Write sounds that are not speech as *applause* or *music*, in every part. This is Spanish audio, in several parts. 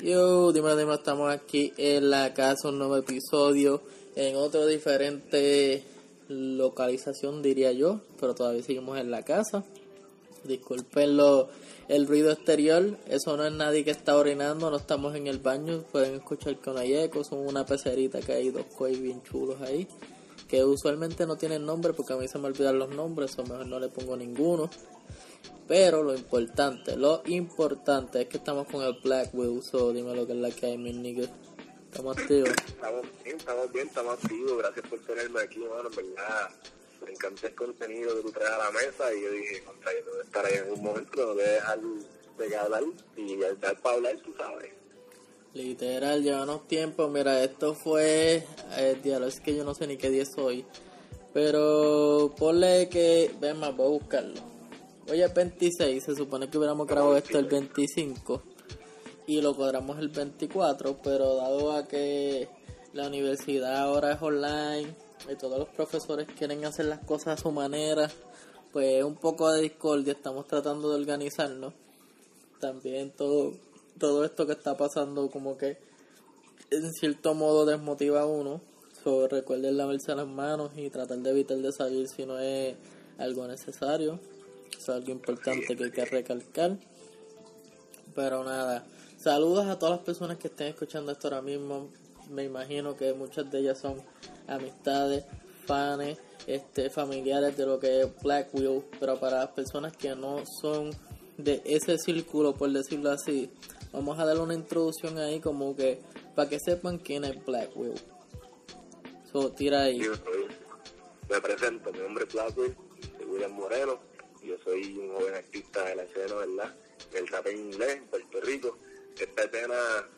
Yo, dime, dime, estamos aquí en la casa, un nuevo episodio, en otro diferente localización diría yo, pero todavía seguimos en la casa. Disculpen lo, el ruido exterior, eso no es nadie que está orinando, no estamos en el baño, pueden escuchar con hay eco, son una pecerita que hay dos cois bien chulos ahí, que usualmente no tienen nombre porque a mí se me olvidan los nombres, o mejor no le pongo ninguno. Pero lo importante, lo importante es que estamos con el Black so dime lo que es la que hay, mi nigga. Estamos activos. Estamos bien, estamos bien, estamos activos. Gracias por tenerme aquí, mano. En verdad, me encanta el contenido que tú traes a la mesa y yo dije, contra, yo estar ahí en un momento, no voy a dejar de hablar y dar para hablar, tú sabes. Literal, llevamos tiempo. Mira, esto fue. Eh, diablo, es que yo no sé ni qué día es hoy. Pero ponle que. Ven más, voy a buscarlo. Hoy es 26, se supone que hubiéramos grabado esto el 25 y lo cuadramos el 24, pero dado a que la universidad ahora es online y todos los profesores quieren hacer las cosas a su manera, pues un poco de discordia, estamos tratando de organizarnos. También todo, todo esto que está pasando como que en cierto modo desmotiva a uno. So, recuerden lavarse las manos y tratar de evitar de salir si no es algo necesario es algo importante que hay que recalcar. Pero nada, saludos a todas las personas que estén escuchando esto ahora mismo. Me imagino que muchas de ellas son amistades, fans, este, familiares de lo que es Black Wheel. Pero para las personas que no son de ese círculo, por decirlo así, vamos a darle una introducción ahí como que para que sepan quién es Black Wheel. So, tira ahí. Me presento, mi nombre es Black Wheel, William Moreno yo soy un joven artista de la escena, ¿verdad? El rap inglés en Puerto Rico. Esta escena,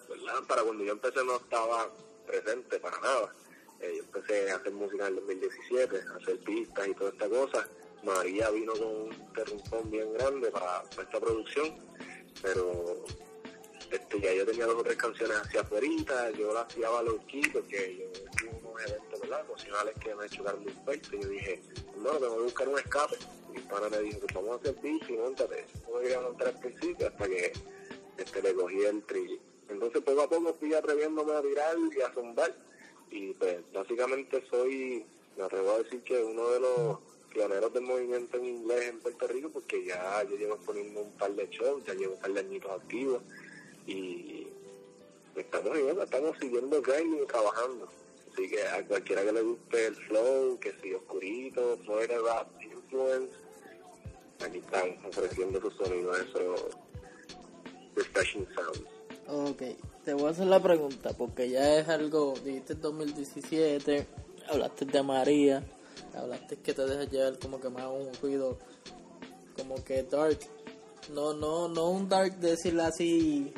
¿verdad? Para cuando yo empecé no estaba presente para nada. Eh, yo empecé a hacer música en el 2017, a hacer pistas y toda esta cosa. María vino con un terrumpón bien grande para, esta producción, pero este, ya yo tenía dos o tres canciones hacia afuera, yo las hacía loquito, que yo tuve unos eventos ¿verdad? emocionales que me chocaron muy fuerte y yo dije, no, tengo que buscar un escape mi pana me dijo, vamos a hacer bici, montate. No me quería montar al principio hasta que este, le cogí el trillo. Entonces poco a poco fui atreviéndome a tirar y a zumbar. Y pues básicamente soy, me atrevo a decir que uno de los pioneros del movimiento en inglés en Puerto Rico porque ya yo llevo poniendo un par de shows, ya llevo un par de añitos activos y estamos estamos siguiendo grinding y trabajando. Así que a cualquiera que le guste el flow, que si oscurito, fuera rap, influence, aquí están ofreciendo tu sonido, eso refreshing sounds. Ok, te voy a hacer la pregunta porque ya es algo, dijiste 2017, hablaste de María, hablaste que te dejas llevar como que más un ruido como que dark, no, no, no un dark de decirlo así,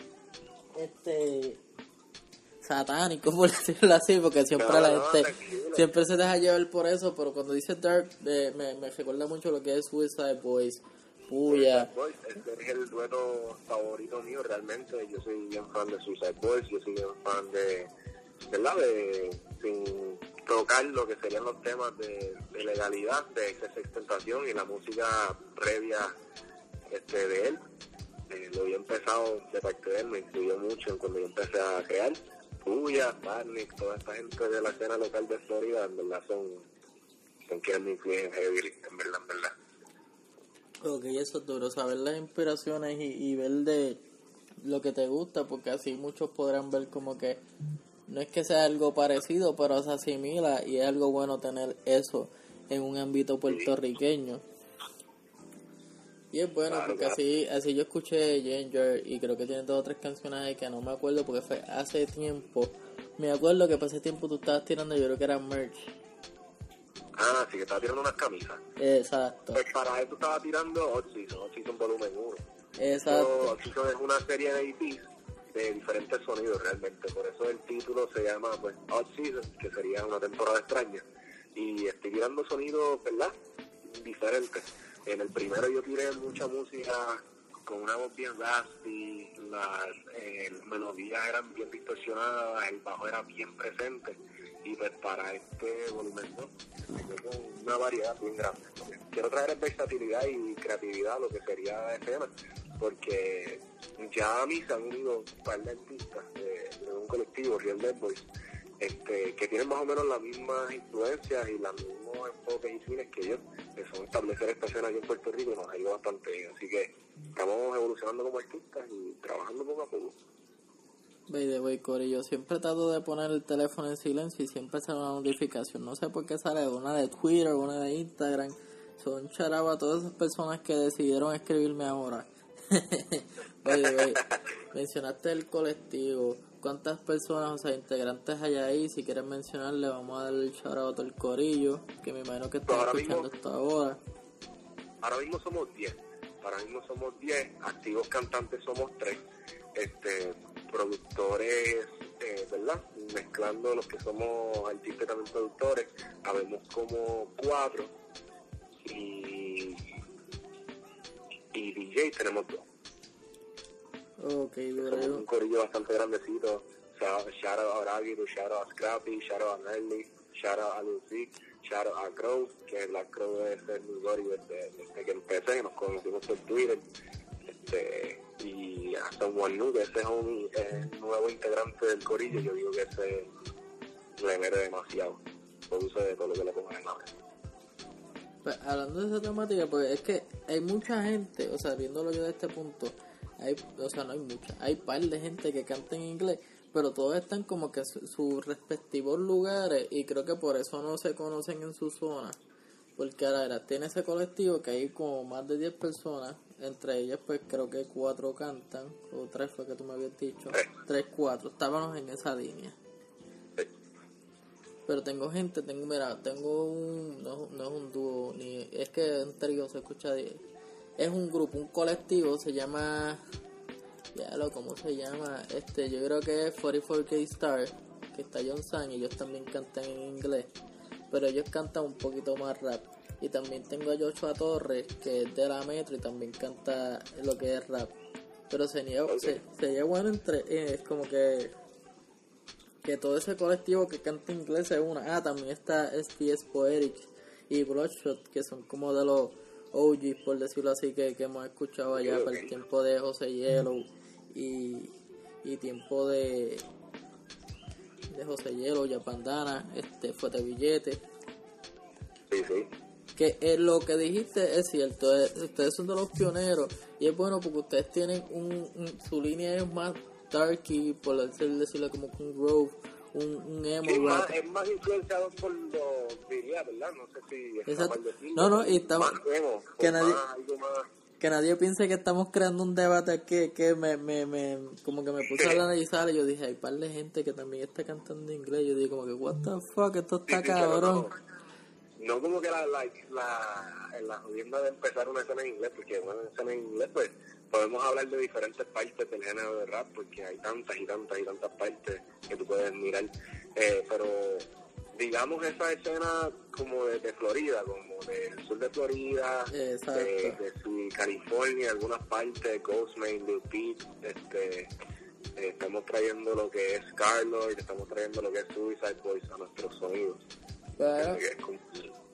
este satánico, *laughs* por decirlo así, porque siempre la gente siempre se deja llevar por eso, pero cuando dice Dark me, me recuerda mucho lo que es Suicide Boys, Puya. Este es el dueto favorito mío realmente, yo soy bien fan de Suicide Boys, yo soy bien fan de, ¿verdad? De, sin tocar lo que serían los temas de, legalidad, de extentación y la música previa este, de él. Eh, lo había empezado de parte de él, me influyó mucho cuando yo empecé a crear Puya, Barnick, toda esta gente de la escena local de Florida, en verdad son, son quienes me influyen heavy, en verdad, en verdad. Ok, eso es duro, saber las inspiraciones y, y ver de lo que te gusta, porque así muchos podrán ver como que no es que sea algo parecido, pero se asimila y es algo bueno tener eso en un ámbito puertorriqueño. Y es bueno porque así así yo escuché Ginger y creo que tiene dos o tres canciones ahí que no me acuerdo porque fue hace tiempo. Me acuerdo que ese tiempo tú estabas tirando, yo creo que era merch. Ah, sí, que estaba tirando unas camisas. Exacto. Pues para eso estaba tirando Hot Season, Hot Season volumen 1. Exacto. Hot Season es una serie de EPs de diferentes sonidos realmente, por eso el título se llama pues Hot Season, que sería una temporada extraña. Y estoy tirando sonidos, ¿verdad? Diferentes en el primero yo tiré mucha música con una voz bien raspy, las eh, melodías eran bien distorsionadas, el bajo era bien presente y pues para este volumen ¿no? con una variedad bien grande. Quiero traer versatilidad y creatividad a lo que sería escena porque ya a mí se han unido un par de artistas de un colectivo, Real Dead Boys, este, que tienen más o menos las mismas influencias y los mismos enfoques y fines que yo, que son establecer esta escena aquí en Puerto Rico y nos ha ido bastante bien. Así que estamos evolucionando como artistas y trabajando poco a poco. By the way, Corey, yo siempre trato de poner el teléfono en silencio y siempre sale una notificación. No sé por qué sale una de Twitter, una de Instagram. Son charaba a todas esas personas que decidieron escribirme ahora. *laughs* By the way, *laughs* mencionaste el colectivo. ¿Cuántas personas, o sea, integrantes hay ahí? Si quieres mencionarle, vamos a darle el shoutout al corillo, que me imagino que están Ahora escuchando mismo- esto ahora. Ahora mismo somos 10. Ahora mismo somos 10. Activos cantantes somos 3. Este, productores, eh, ¿verdad? Mezclando los que somos artistas y también productores. Habemos como 4. Y, y DJ tenemos 2. Ok, duro. Un corillo bastante grandecito. Shout out a Ragged, shout out a Scrappy, shout out a Nelly, shout out a Lucy, shout out a Crow, que Black Crow es el mi Gori desde, desde que empecé, nos conocimos por Twitter. Este, y a Someone New, que ese es un eh, nuevo integrante del corillo, yo digo que ese le mete demasiado. Produce de todo lo que le pongan en la mesa. Pues, hablando de esa temática, pues es que hay mucha gente, o sea, viéndolo yo de este punto, hay, o sea, no hay mucha, hay par de gente que canta en inglés, pero todos están como que en su- sus respectivos lugares y creo que por eso no se conocen en su zona. Porque ahora tiene ese colectivo que hay como más de 10 personas, entre ellas pues creo que cuatro cantan, o tres fue que tú me habías dicho, Tres. tres, cuatro, estábamos en esa línea. Sí. Pero tengo gente, tengo, mira, tengo un, no, no es un dúo, ni, es que un trío se escucha, es un grupo, un colectivo, se llama, ya lo, ¿cómo se llama? Este, yo creo que es 44K Star, que está John San y ellos también cantan en inglés, pero ellos cantan un poquito más rap. Y también tengo a Joshua Torres, que es de la Metro y también canta lo que es rap. Pero sería, Ok. se, sería bueno entre, eh, es como que que todo ese colectivo que canta inglés es una. Ah, también está SPS Poetic y Bloodshot, que son como de los OGs, por decirlo así, que, que hemos escuchado allá Ok, para el tiempo de José Yellow y, y tiempo de de José Yellow, ya Pandana, este Fuete Billete. Sí, sí. Que eh, lo que dijiste es cierto, eh, ustedes son de los pioneros y es bueno porque ustedes tienen un, un- su línea es más darky, por decir- decirlo como un grove, un, un emo Es rap. más, es más influenciado por los diría, ¿verdad? No sé si está Exacto. decirlo. No, no, y estamos- emo, que nadie- más, que nadie piense que estamos creando un debate aquí, que me, me, me, como que me puse a analizar y yo dije, hay par de gente que también está cantando inglés, yo dije como que, what the fuck, esto Sí, está sí, cabrón. No, no como que la, la, la, la jodienda de empezar una escena en inglés, porque una escena en inglés, pues podemos hablar de diferentes partes del género de rap, porque hay tantas y tantas y tantas partes que tú puedes mirar. Eh, pero digamos esa escena como de, de Florida, como del sur de Florida, de, de California, algunas partes, Ghostman, Lil Peep, este, eh, estamos trayendo lo que es Carlos y estamos trayendo lo que es Suicide Boys a nuestros sonidos. Es como-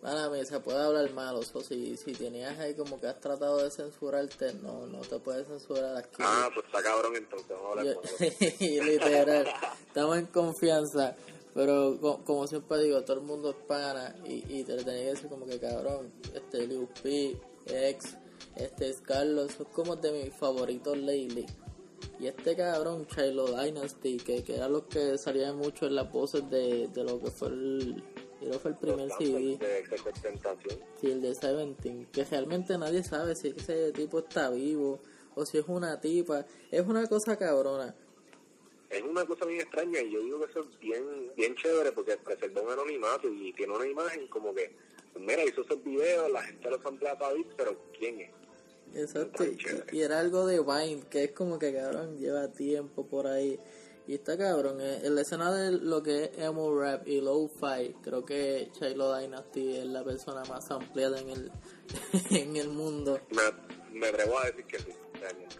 Para mí se puede hablar mal, o sea, si, si tenías ahí como que has tratado de censurarte, no, no te puedes censurar aquí. Ah, pues está cabrón entonces, vamos a hablar Yo- *laughs* literal, estamos en confianza, pero co- como siempre digo, todo el mundo es pana y, y te tenía que decir como que cabrón, este Liu P, ex, este es Carlos, son como de mis favoritos lately. Y este cabrón, Chilo Dynasty, que, que era lo que salía mucho en las voces de, de lo que fue el, creo fue el primer CD. de Tentación. Sí, el de Seventeen, que realmente nadie sabe si ese tipo está vivo o si es una tipa. Es una cosa cabrona. Es una cosa bien extraña y yo digo que eso es bien, bien chévere porque preserva un anonimato y tiene una imagen como que, mira, hizo esos videos, la gente los emplea para ver, pero ¿quién es? Exacto. Y, y era algo de Vine, que es como que cabrón, lleva tiempo por ahí. Y está cabrón, eh, en la escena de lo que es emo rap y lo-fi, creo que Shiloh Dynasty es la persona más ampliada en el, *laughs* en el mundo. Me, me atrevo a decir que sí, realmente.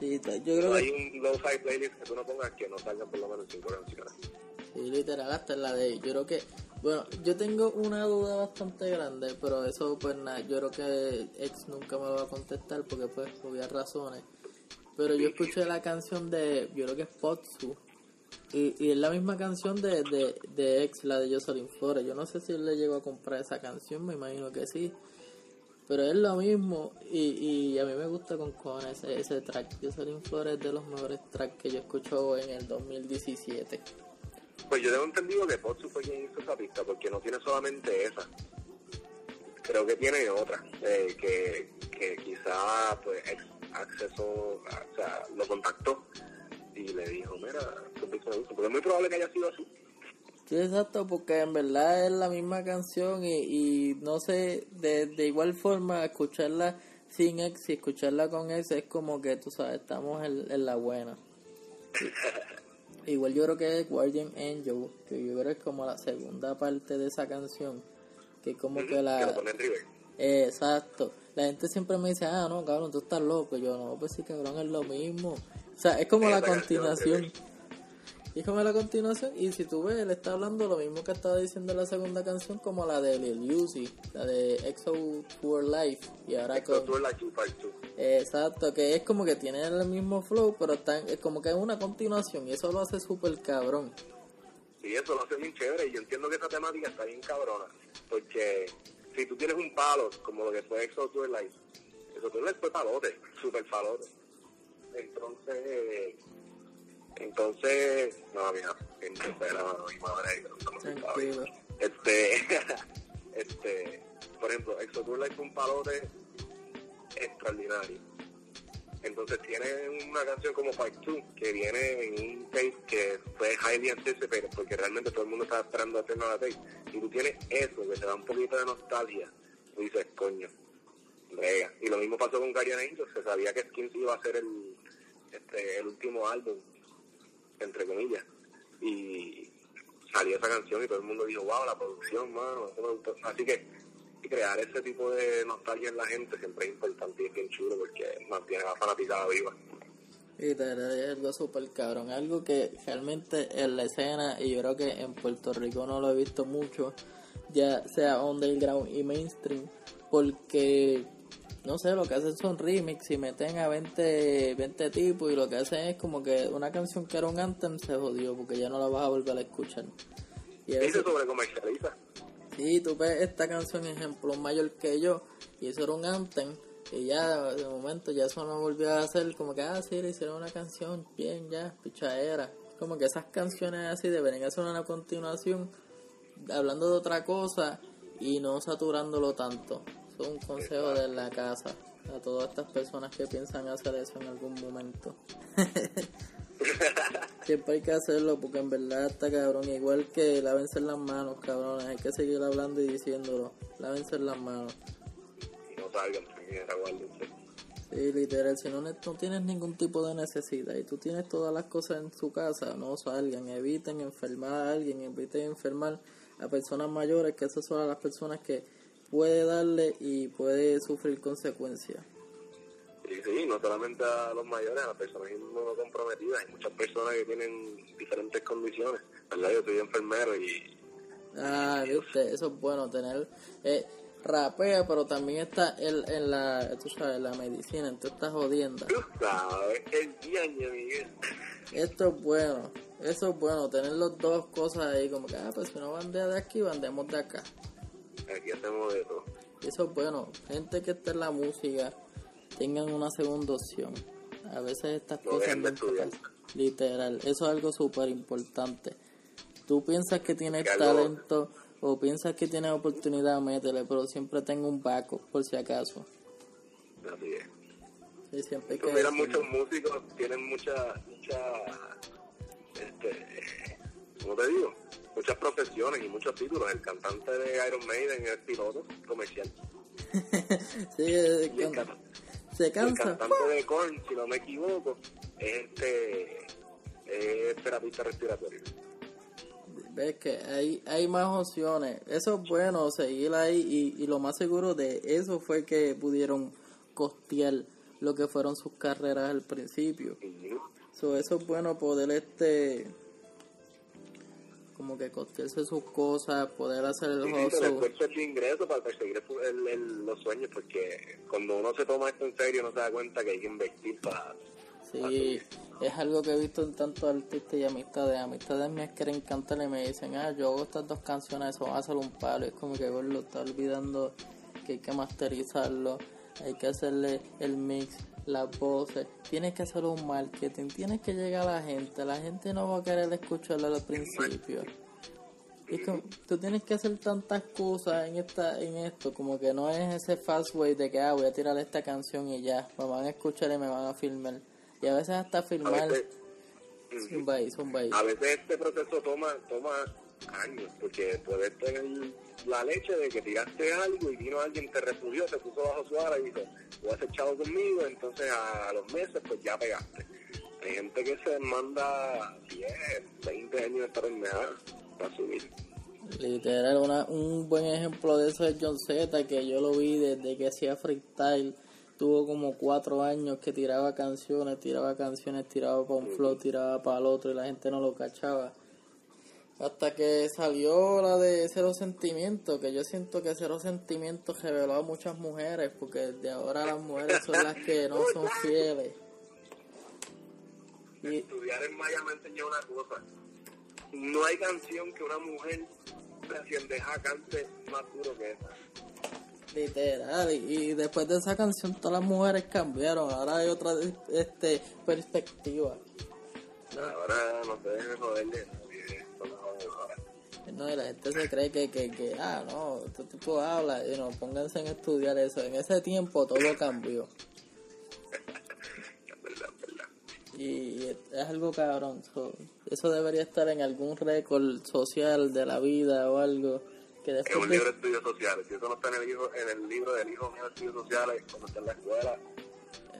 Sí, ta- yo creo No que hay un low-fi playlist que tú no pongas que no salga por lo menos cinco canciones. Sí, literal, hasta la de Yo creo que, bueno, yo tengo una duda bastante grande, pero eso, pues nada, yo creo que ex nunca me va a contestar porque, pues, obvias razones. Pero yo escuché la canción de, yo creo que es Potsu, y, y es la misma canción de, de, de ex, la de Jocelyn Flores. Yo no sé si él le llegó a comprar esa canción, me imagino que sí. Pero es lo mismo y, y a mí me gusta con cojones ese, ese track. Jocelyn Flores es de los mejores tracks que yo escucho en el 2017. Pues yo tengo entendido que Potsu fue quien hizo esa pista, porque no tiene solamente esa. Creo que tiene otra, eh, que, que quizá pues acceso, o sea, lo contactó y le dijo, mira, porque es muy probable que haya sido así. Sí, exacto, porque en verdad es la misma canción y, y no sé, de, de igual forma escucharla sin ex y escucharla con ex es como que, tú sabes, estamos en, en la buena. Igual yo creo que es Guardian Angel, que yo creo que es como la segunda parte de esa canción, que como que Que lo la... pone en exacto. La gente siempre me dice, ah, no, cabrón, tú estás loco. Yo, no, pues sí, cabrón, es lo mismo. O sea, es como la continuación. Y es como la continuación. Y si tú ves, él está hablando lo mismo que estaba diciendo en la segunda canción, como la de Lil Uzi, la de EXO Tour Life. Y ahora Esto con. Eh, exacto, que es como que tiene el mismo flow, pero está, es como que es una continuación. Y eso lo hace súper cabrón. Sí, eso lo hace bien chévere y yo entiendo que esa temática está bien cabrona. Porque si tú tienes un palo, como lo que fue Exo Tour Life, Exo Tour Life fue palote, super palote. Entonces, entonces, no, mira, espera, mi madre, no. Este, *laughs* este, por ejemplo, Exo Tour Life fue un palote extraordinario. Entonces tiene una canción como Fight 2 que viene en un tape que fue highly anticipated porque realmente todo el mundo estaba esperando hacer la tape. Y tú tienes eso que te da un poquito de nostalgia. Tú dices, coño, brega. Y lo mismo pasó con Guardian Angels, se sabía que Skins iba a ser el, este, el último álbum, entre comillas. Y salió esa canción y todo el mundo dijo, wow, la producción, mano, eso me. Así que y crear ese tipo de nostalgia en la gente siempre es importante y es bien chulo porque mantiene la fanaticada viva. Y verdad es algo súper cabrón, algo que realmente en la escena, y yo creo que en Puerto Rico no lo he visto mucho, ya sea underground y mainstream, porque, no sé, lo que hacen son remix y meten a 20, 20 tipos y lo que hacen es como que una canción que era un anthem se jodió porque ya no la vas a volver a escuchar. Y a veces, sobre comercializa. Sí, tú ves esta canción, ejemplo, mayor que yo, y eso era un anthem, y ya de momento ya eso no volvió a hacer como que, ah, sí, le hicieron una canción, bien, ya, pichadera. Como que esas canciones así deberían hacer una continuación hablando de otra cosa y no saturándolo tanto. Eso es un consejo de la casa a todas estas personas que piensan hacer eso en algún momento. *laughs* Siempre hay que hacerlo porque en verdad está cabrón. Igual que lávense las manos, cabrones. Hay que seguir hablando y diciéndolo. Lávense las manos. Y no salgan, puñeta, guárdense. Sí, literal, si no, no tienes ningún tipo de necesidad y tú tienes todas las cosas en su casa, no salgan, eviten enfermar a alguien, eviten enfermar a personas mayores, que esas son las personas que puede darle y puede sufrir consecuencias. Y sí, no solamente a los mayores, a las personas inmunocomprometidas. Hay muchas personas que tienen diferentes condiciones. ¿Verdad? Yo soy enfermero y Ah, viste, eso es bueno, tener... Eh, rapea, pero también está en, en la, tú sabes, la medicina, en todas estas jodiendas. tú sabes, el diaño, Miguel. Esto es bueno, eso es bueno, tener las dos cosas ahí, como que, ah, pues si no bandea de aquí, bandemos de acá. Aquí hacemos de todo. Eso es bueno. Gente que está en la música tengan una segunda opción. A veces estas No cosas dejen de nunca estudiar. pasan. Literal. Eso es algo súper importante. Tú piensas que tienes Que algo- talento o piensas que tienes oportunidad, métele, pero siempre tenga un backup por si acaso. Así es. Sí, siempre que decirlo. muchos músicos, tienen mucha, mucha, este, ¿cómo te digo? Muchas profesiones y muchos títulos. El cantante de Iron Maiden es piloto comercial. *laughs* sí, Y el, se el cansa. cantante de Korn, si no me equivoco, es este, es terapista respiratorio. Ves que hay, hay más opciones. Eso es bueno, seguir ahí. Y, y lo más seguro de eso fue que pudieron costear lo que fueron sus carreras al principio. Y So, eso es bueno poder este como que costearse sus cosas, poder hacer el Sí, juego. sí, pero esfuerzo es ingreso para perseguir el- el- los sueños, porque cuando uno se toma esto en serio, no se da cuenta que hay que invertir para... Sí, es algo que he visto en tantos artistas y amistades. Amistades mías quieren cantar y me dicen, ah, yo hago estas dos canciones, eso va a ser un palo. Es como que lo está olvidando que hay que masterizarlo, hay que hacerle el mix, las voces. Tienes que hacer un marketing, tienes que llegar a la gente. La gente no va a querer escucharlo al principio. Y es como, tú tienes que hacer tantas cosas en esta en esto, como que no es ese fast way de que ah, voy a tirar esta canción y ya, me van a escuchar y me van a filmar. Y a veces hasta A filmar, veces, zumba ahí, zumba ahí. a veces este proceso toma toma años, porque puedes tener la leche de que tiraste algo y vino alguien, te repudió, te puso bajo su ala y dijo, voy a hacer chavo conmigo, entonces a, los meses pues ya pegaste. Hay gente que se manda 10, 20 años de estar en nada para subir. Literal, una, un buen ejemplo de eso es John Z, que yo lo vi desde que hacía freestyle. Tuvo como cuatro años que tiraba canciones, tiraba canciones, tiraba para un flow, tiraba para el otro y la gente no lo cachaba. Hasta que salió la de Cero Sentimientos, que yo siento que Cero Sentimientos reveló a muchas mujeres, porque desde ahora las mujeres son las que no son fieles. Y, Estudiar en Maya me enseñó una cosa. No hay canción que una mujer recién deja cante más duro que esa. Literal, y, y después de esa canción todas las mujeres cambiaron, ahora hay otra este perspectiva. Ahora no se dejen joderle. No, y la gente se cree que, que, que ah, no, este tipo habla, y no, pónganse en estudiar eso. En ese tiempo todo cambió. Y, es algo cabrón. so, eso debería estar en algún récord social de la vida o algo. Que Es después un de- libro de estudios sociales. Si eso no está en el, hijo, en el libro del hijo mío de estudios sociales, cuando está en la escuela,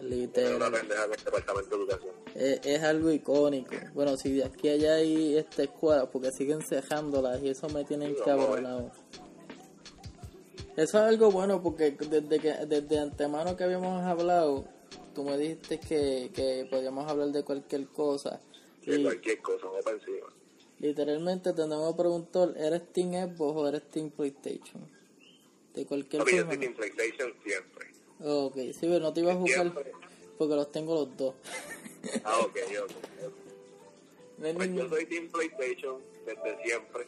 literal, pendeja en el departamento de educación. es, es algo icónico. Bueno, si de aquí a allá hay esta escuela, porque siguen cejándolas y eso me tiene Sí, encabronado. Eso es algo bueno porque desde que desde antemano que habíamos hablado, tú me dijiste que, que podíamos hablar de cualquier cosa. De cualquier cosa, no para encima. literalmente te tengo preguntar, ¿eres Team Xbox o eres Team PlayStation? De cualquier Papi, yo en PlayStation siempre. Ok, sí, pero no te iba a jugar Siempre. porque los tengo los dos. Ah, ok, ok. Pues yo soy Team PlayStation desde siempre.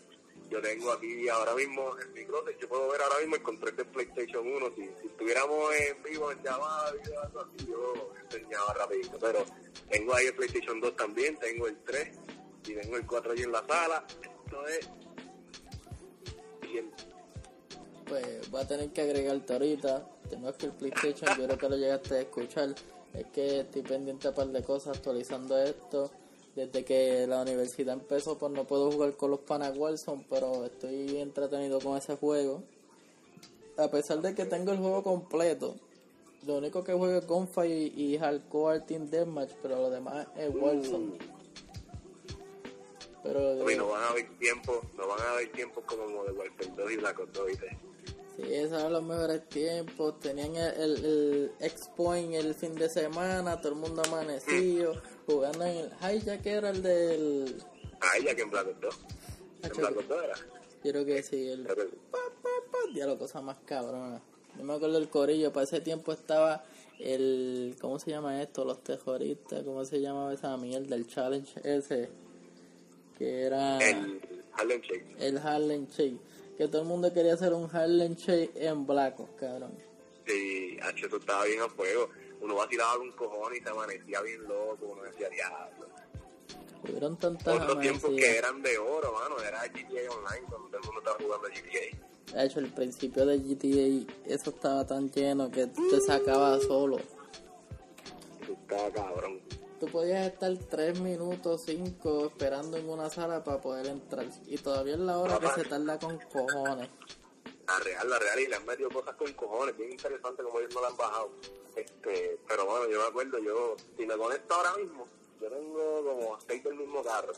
Yo tengo aquí ahora mismo en mi closet, yo puedo ver ahora mismo el control de PlayStation 1. Si, si estuviéramos en vivo en llamada, yo enseñaba rapidito. Pero tengo ahí el PlayStation 2 también, tengo el 3 y tengo el 4 allí en la sala. Esto es bien. Pues voy a tener que agregarte ahorita. Tengo el PlayStation, yo creo que lo llegaste a escuchar. Es que estoy pendiente a un par de cosas actualizando esto. Desde que la universidad empezó, pues no puedo jugar con los panas Warzone, pero estoy entretenido con ese juego. A pesar de que tengo el juego completo, lo único que juego es Gunfight y, y Hardcore Team Deathmatch, pero lo demás es Warzone. Pero Papi, no van a haber tiempos, no van a haber tiempos como Modern Warfare 2 y Black Ops 2, ¿viste? Sí, esos eran los mejores tiempos. Tenían el, el, el X-Point el fin de semana, todo el mundo amanecido, jugando en el Hijack, era el del. Ah, que en Black Ops 2. En Hacho, Black Ops 2 era. Yo creo que sí, el. Pa, pa, pa, diablo, cosa más cabrona. Yo me acuerdo del corillo, para ese tiempo estaba el. ¿Cómo se llama esto? Los terroristas, ¿cómo se llamaba esa mierda? El challenge ese. Que era. El Harlem Shake. el Harlem Shake. Que todo el mundo quería hacer un Harlem Shake en Black Ops, cabrón. Sí, H, eso estaba bien a fuego. Uno vacilaba un cojón y se amanecía bien loco. Uno decía, diablo. Hubieron tantas Otros tiempos que eran de oro, mano. Era GTA Online cuando todo el mundo estaba jugando GTA. De hecho, el principio de GTA, eso estaba tan lleno que te sacaba solo. Eso estaba cabrón. Tú podías estar 3 minutos, 5 esperando en una sala para poder entrar. Y todavía es la hora que se tarda con cojones. La real, la real, y le han metido cosas con cojones, bien interesante como ellos no la han bajado. Este, pero bueno, yo me acuerdo, yo, si me conecto ahora mismo, yo tengo como seis del mismo carro.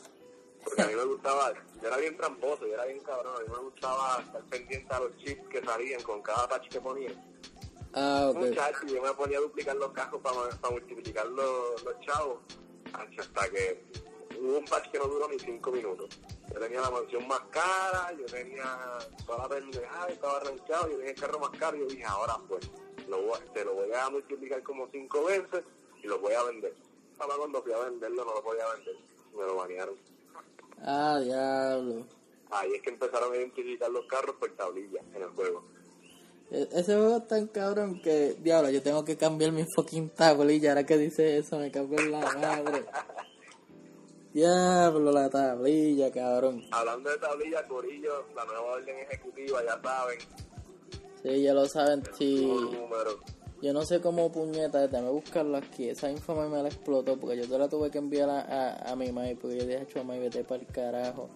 Porque a mí me gustaba, yo era bien tramposo, yo era bien cabrón, a mí me gustaba estar pendiente a los chips que salían con cada patch que ponía. Ah, ok. Muchacho, yo me ponía a duplicar los cajos para, para multiplicar los, los chavos. Hasta que hubo un un patch que no duró ni cinco minutos. Yo tenía la mansión más cara, yo tenía toda la pendejada, estaba arrancado, yo tenía el carro más caro y yo dije, ahora pues, lo voy, te lo voy a multiplicar como cinco veces y lo voy a vender. Ahora cuando fui a venderlo no lo podía vender, me lo banearon. Ah, diablo. Ahí es que empezaron a identificar los carros por tablilla en el juego. E- Ese juego es tan cabrón que, diablo, yo tengo que cambiar mi fucking tablilla. Ahora que dice eso, me cago en la madre. Diablo, la tablilla, cabrón. Hablando de tablilla, Corillo, la nueva orden ejecutiva, ya saben, Sí, ya lo saben, sí. Yo no sé cómo puñeta, déjame buscarlo aquí. Esa info me la explotó porque yo te la tuve que enviar a, a, a mi madre porque yo dije, chuma, vete para el carajo.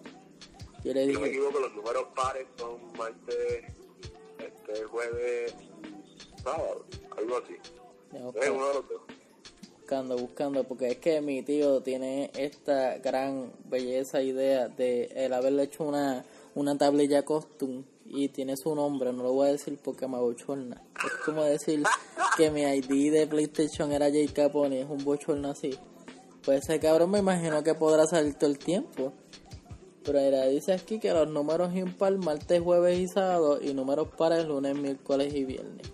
Yo le Si no me dije, equivoco, los números pares son martes, este, jueves sábado, algo así. Tengo Es uno de los dos. buscando, buscando, porque es que mi tío tiene esta gran belleza idea de el haberle hecho una, una tablilla costume y tiene su nombre, no lo voy a decir porque me abochorna. Es como decir que mi ID de PlayStation era Jay Capone, es un bochorno así. Pues ese cabrón me imagino que podrá salir todo el tiempo. Pero mira, dice aquí que los números impar martes, jueves y sábado y números pares lunes, miércoles y viernes.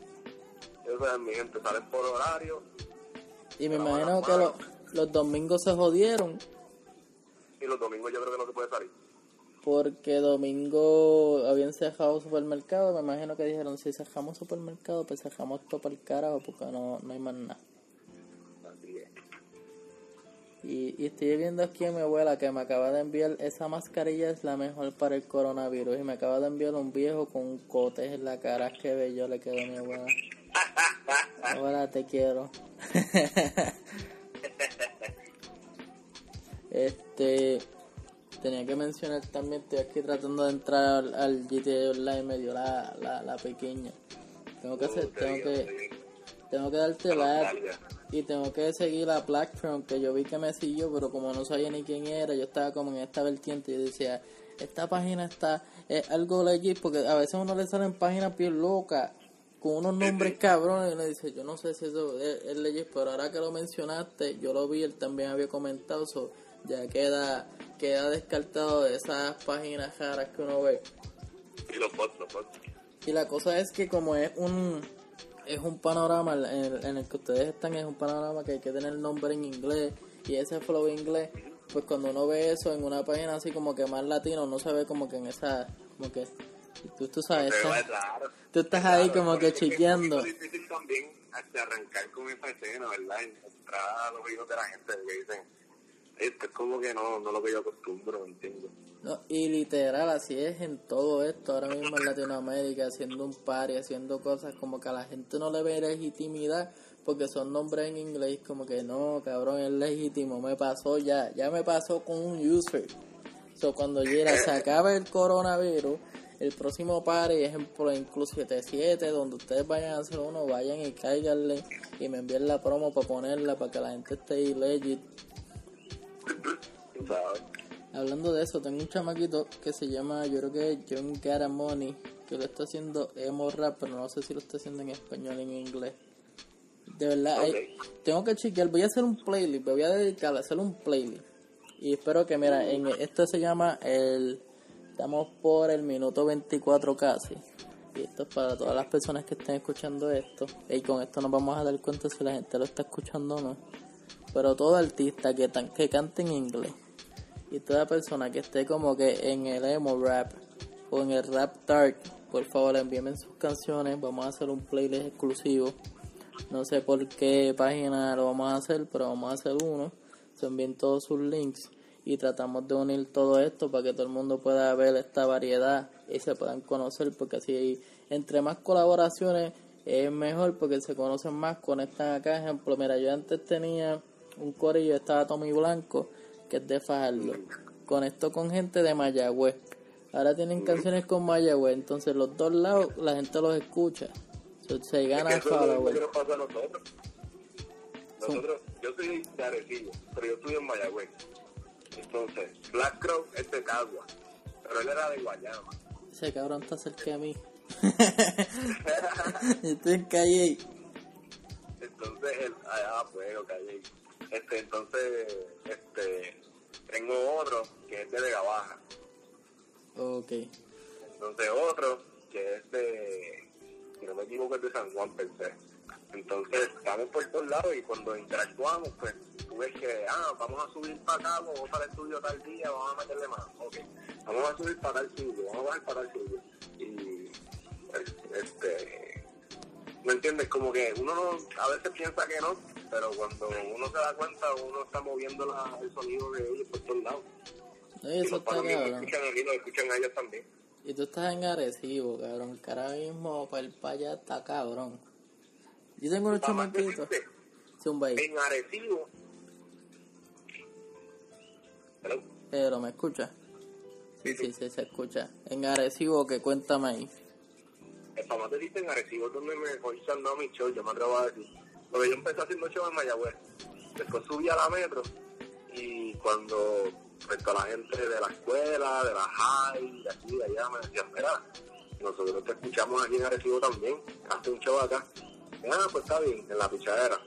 Eso es mi gente, salen por horario Y me imagino que los, los domingos se jodieron y los domingos yo creo que no se puede salir. porque domingo habían cerrado supermercado. Me imagino que dijeron: si cerramos supermercado, pues cerramos todo para el carajo porque no, no hay más nada. Y, y estoy viendo aquí a mi abuela que me acaba de enviar esa mascarilla es la mejor para el coronavirus y me acaba de enviar un viejo con un cote en la cara que bello le quedó a mi abuela. *laughs* Abuela te quiero. *laughs* Este tenía que mencionar también estoy aquí tratando de entrar al, al GTA Online me dio la, la, la pequeña. Tengo que hacer te tengo que tengo que darte La. Y tengo que seguir a Blackstream que yo vi que me siguió, pero como no sabía ni quién era, yo estaba como en esta vertiente y decía, esta página está, es algo legit, porque a veces uno le salen páginas bien locas, con unos nombres cabrones, y uno dice, yo no sé si eso es, es legit, pero ahora que lo mencionaste, yo lo vi, él también había comentado, so, ya queda, queda descartado de esas páginas raras que uno ve. Y los bots, los bots. Y la cosa es que como es un es un panorama en el, en el que ustedes están, es un panorama que hay que tener el nombre en inglés y ese flow inglés, pues cuando uno ve eso en una página así como que más latino, no se ve como que en esa, como que, tú, tú sabes, es raro. tú estás ahí como que es chequeando. poquito difícil también hasta arrancar con esa escena, ¿verdad? Entrar a los oídos de la gente que dicen, esto es como que no, no lo que yo acostumbro, ¿me entiendes? No, y literal, así es en todo esto, ahora mismo en Latinoamérica, haciendo un party, haciendo cosas como que a la gente no le ve legitimidad porque son nombres en inglés, como que no, cabrón, es legítimo, me pasó ya, ya me pasó con un user. So, cuando llega, se acaba el coronavirus, el próximo party, ejemplo, Inclu 77, donde ustedes vayan a hacer uno, vayan y cáiganle y me envíen la promo para ponerla, para que la gente esté legit. *coughs* Hablando de eso, tengo un chamaquito que se llama, yo creo que John Garamoni, que lo está haciendo emo rap, pero no sé si lo está haciendo en español o en inglés. De verdad, hay- Ok. tengo que chequear, voy a hacer un playlist, me voy a dedicar a hacer un playlist. Y espero que, mira, en esto se llama el, estamos por el minuto 24 casi. Y esto es para todas las personas que estén escuchando esto. Y con esto nos vamos a dar cuenta si la gente lo está escuchando o no. Pero todo artista que, tan- que cante en inglés y toda persona que esté como que en el emo rap o en el rap dark, por favor envíenme sus canciones, vamos a hacer un playlist exclusivo. No sé por qué página lo vamos a hacer, pero vamos a hacer uno. Se envíen todos sus links y tratamos de unir todo esto para que todo el mundo pueda ver esta variedad y se puedan conocer porque así entre más colaboraciones es mejor porque se conocen más, conectan acá. Ejemplo, mira, yo antes tenía un corillo, estaba Tommy Blanco, que es de Fajardo. Conectó con gente de Mayagüez. Ahora tienen canciones con Mayagüez, entonces los dos lados la gente los escucha. Se, se Es gana que eso es lo que nos pasa a nosotros. Nosotros, yo soy de Arecibo, pero yo estudio en Mayagüez. Entonces, Black Crow es de Cagua, pero él era de Guayama. Ese cabrón está cerca de mí. *laughs* Estoy en calle. Entonces, él, ah, pues, ok. Este, entonces, este, tengo otro que es de Vega Baja. Ok. Entonces otro que es de, si no me equivoco, es de San Juan pensé. Entonces estamos por todos lados y cuando interactuamos, pues tú ves que, ah, vamos a subir para acá, vamos para el estudio tal día, vamos a meterle más. Ok, vamos a subir para tal sitio, vamos a bajar para tal sitio. Y, este, ¿me entiendes? Como que uno no- a veces piensa que no, pero cuando uno se da cuenta, uno está moviendo la- el sonido de ellos por todos lados. No, y eso los está cabrón. escuchan a mí, escuchan a ellos también. Y tú estás en Arecibo, cabrón. Que ahora mismo para el allá está cabrón. Yo tengo chamaquitos. decirte, Zumba ahí. En Arecibo. Hello. Pero me escucha. Sí, sí, sí, se escucha. En Arecibo, que cuéntame ahí. El famoso decirte en Arecibo es donde me voy dando mi show, yo me atrevo a decir. Porque yo empecé haciendo show en Mayagüez. Después subí a la metro y cuando pues, toda la gente de la escuela, de la high, de aquí, de allá, me decían, mira, nosotros te escuchamos aquí en Arecibo también, hazte un show acá. Ah, pues está bien, en la pichadera.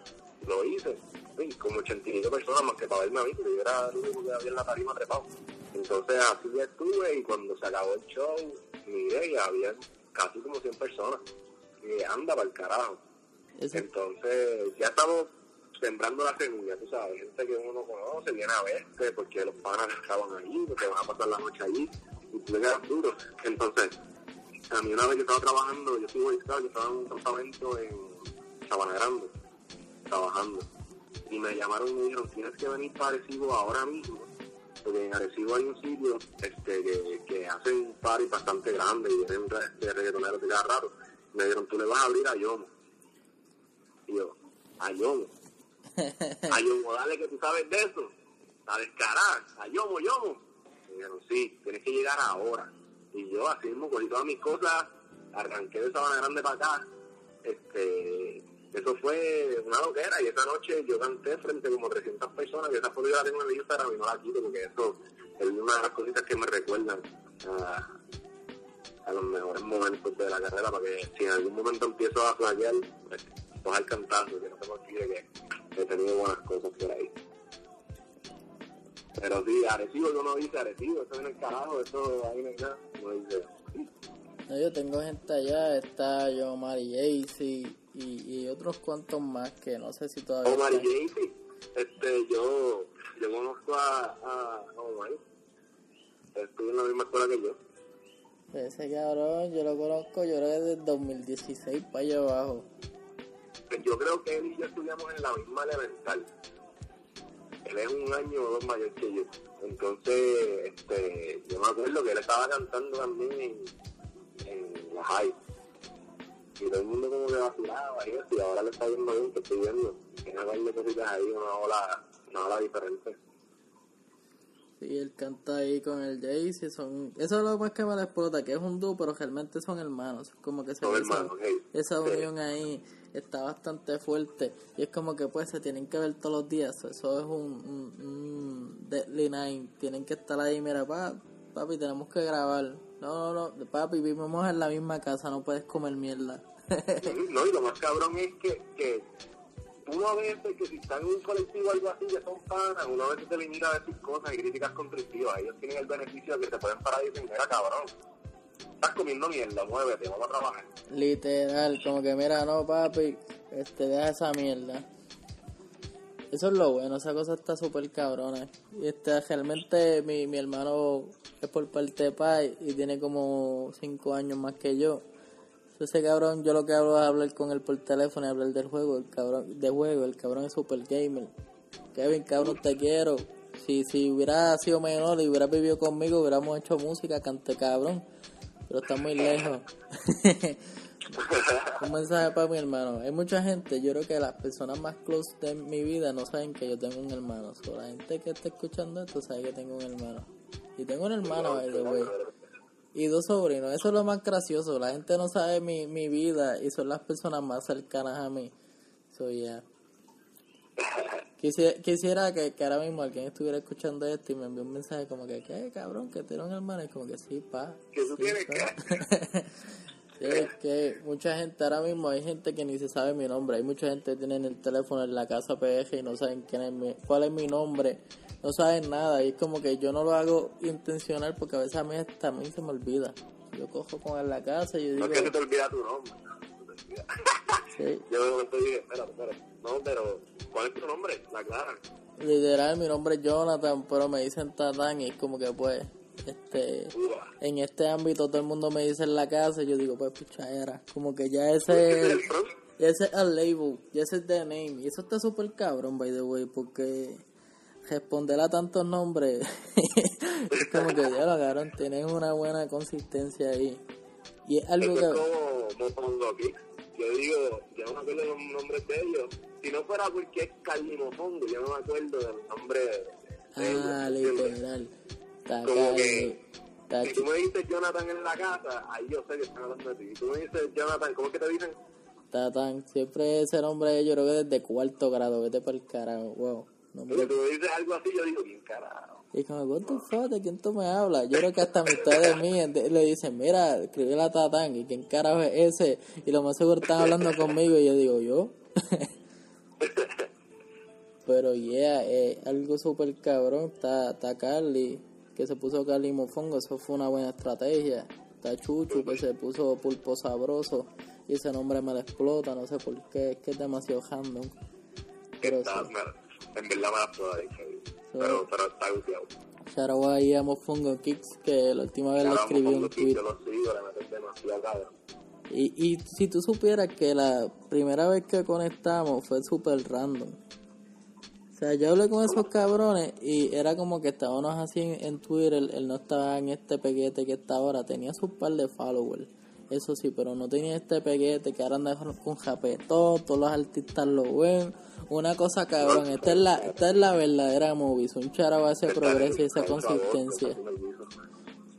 Lo hice, sí, como 85 personas más que para verme a mí, porque yo era el único que había en la tarima trepado. Entonces así estuve y cuando se acabó el show, miré y había casi como 100 personas. Y anda para el carajo. Entonces, ya estamos sembrando la semilla, tú sabes, gente que uno conoce, viene a verte, porque los panas estaban allí, porque van a pasar la noche allí, y tú quedas duro. Entonces, a mí una vez yo estaba trabajando, yo estuve yo estaba en un campamento en Sabana Grande, trabajando, y me llamaron y me dijeron, tienes que venir para Arecibo ahora mismo, porque en Arecibo hay un sitio este, que, que hacen party bastante grande y vienen este, reggaetoneros de cada rato. Me dijeron, tú le vas a abrir a Yomo. A Yomo. A Yomo, dale que tú sabes de eso. A descarar, a Yomo, Yomo. Me dijeron, sí, tienes que llegar ahora. Y yo así mismo cogí todas mis cosas, arranqué de Sabana Grande para acá. Este, eso fue una loquera y esa noche yo canté frente a como 300 personas y esa foto yo la tengo en el Instagram y no la porque eso es una de las cositas que me recuerdan a, a los mejores momentos de la carrera para que si en algún momento empiezo a flaquear, pues, coger cantazo, que no se me olvide que he tenido buenas cosas por ahí. Pero sí, Arecibo yo no dice Arecibo, eso viene el carajo, eso ahí no hay nada, no dice. no, yo tengo gente allá, está yo, Mari Jaycee y, y otros cuantos más que no sé si todavía. Omar y Jaycee, este, yo, yo conozco a, a Omar, estuvo en la misma escuela que yo. Ese cabrón, yo lo conozco, yo creo que desde el 2016 para allá abajo. Yo creo que él y yo estudiamos en la misma elemental. Él es un año o dos mayor que yo. Entonces, este, yo me acuerdo que él estaba cantando también en, en la high. Y todo el mundo como que vacilaba y eso, y ahora le está viendo bien que estoy viendo. Tiene varias cositas ahí, una ola, una ola diferente. Sí, él canta ahí con el Jaycee, son... Eso es lo más que me la explota, que es un dúo, pero realmente son hermanos. Como que se Son hermanos, esa, hey. esa unión ahí está bastante fuerte. Y es como que pues se tienen que ver todos los días. Eso es un, un, un deadline. Tienen que estar ahí, mira, pa, papi, tenemos que grabar. No, no, no, papi, vivimos en la misma casa, no puedes comer mierda. No, y lo más cabrón es que, que uno a veces que si están en un colectivo algo así que son panas, uno a veces se limita a decir cosas y críticas constructivas. Ellos tienen el beneficio de que se pueden parar y decir, mira cabrón, estás comiendo mierda, muévete, vamos a trabajar. Literal, como que mira, no papi, este, deja esa mierda. Eso es lo bueno, esa cosa está súper cabrona. Y este, realmente mi, mi hermano es por parte de pai y tiene como 5 años más que yo. Ese cabrón, yo lo que hablo es hablar con él por teléfono y hablar del juego, el cabrón, de juego, el cabrón es super gamer. Kevin, cabrón, te quiero. Si, si hubiera sido menor y hubiera vivido conmigo, hubiéramos hecho música, cante cabrón. Pero está muy lejos. *laughs* Un mensaje para mi hermano. Hay mucha gente, yo creo que las personas más close de mi vida no saben que yo tengo un hermano. So, la gente que está escuchando esto sabe que tengo un hermano. Y tengo un hermano, by the way. Y dos sobrinos. Eso es lo más gracioso. La gente no sabe mi, mi vida y son las personas más cercanas a mí. So, yeah. Quisiera, quisiera que, que ahora mismo alguien estuviera escuchando esto y me envíe un mensaje como que, ¿qué, cabrón? Que tiene un hermano. Y como que sí, pa. Que tú sí, tienes pa". que... *laughs* Es que mucha gente ahora mismo, hay gente que ni se sabe mi nombre. Hay mucha gente que tiene el teléfono en la casa PG y no saben quién es mi, cuál es mi nombre. No saben nada. Y es como que yo no lo hago intencional porque a veces a mí también se me olvida. Yo cojo con en la casa y yo digo... No es que se te olvida tu nombre. Sí. Yo me estoy espera, espera. No, pero ¿cuál es tu nombre? La clara. Literal, mi nombre es Jonathan, pero me dicen Tatán y es como que pues este en este ámbito todo el mundo me dice en la casa y yo digo pues era como que ya ese ese es el label ya ese es the name y eso está súper cabrón by the way porque responder a tantos nombres *laughs* es como que ya lo agarraron tienes una buena consistencia ahí y es algo que como, pongo aquí yo digo yo no me acuerdo los nombres de ellos si no fuera porque es Carly Mofongo yo no me acuerdo del nombre de, ah literal como que, si tú me dices Jonathan en la casa, ahí yo sé que están hablando de ti. Si tú me dices Jonathan, ¿cómo es que te dicen? Tatán, siempre ese nombre yo creo que desde cuarto grado, vete para el carajo, wow. Nombre... tú me dices algo así, yo digo, bien carajo. Y como, what the fuck, ¿de quién tú me hablas? Yo creo que hasta de mí le dicen, mira, escribe la Tatán, ¿y quién carajo es ese? Y lo más seguro están hablando conmigo y yo digo, ¿yo? *laughs* Pero yeah, es algo súper cabrón, está, está Carly que se puso Carly Mofongo, eso fue una buena estrategia. Está Chuchu que se puso Pulpo Sabroso y ese nombre me lo explota, no sé por qué, es que es demasiado random. Pero está, sí. en verdad me la pero, pero está gufiado. Shout ahí a Mofongo Kicks que la última vez le escribí un tweet. Y, y si tú supieras que la primera vez que conectamos fue súper random o sea, yo hablé con esos cabrones y era como que estábamos así en, Twitter, él no estaba en este peguete que está ahora, tenía su par de followers, eso sí, pero no tenía este peguete que ahora anda con japetón, todos los artistas lo ven, una cosa cabrón, esta es la, esta es la verdadera movies, un charaba a ese progreso y esa consistencia.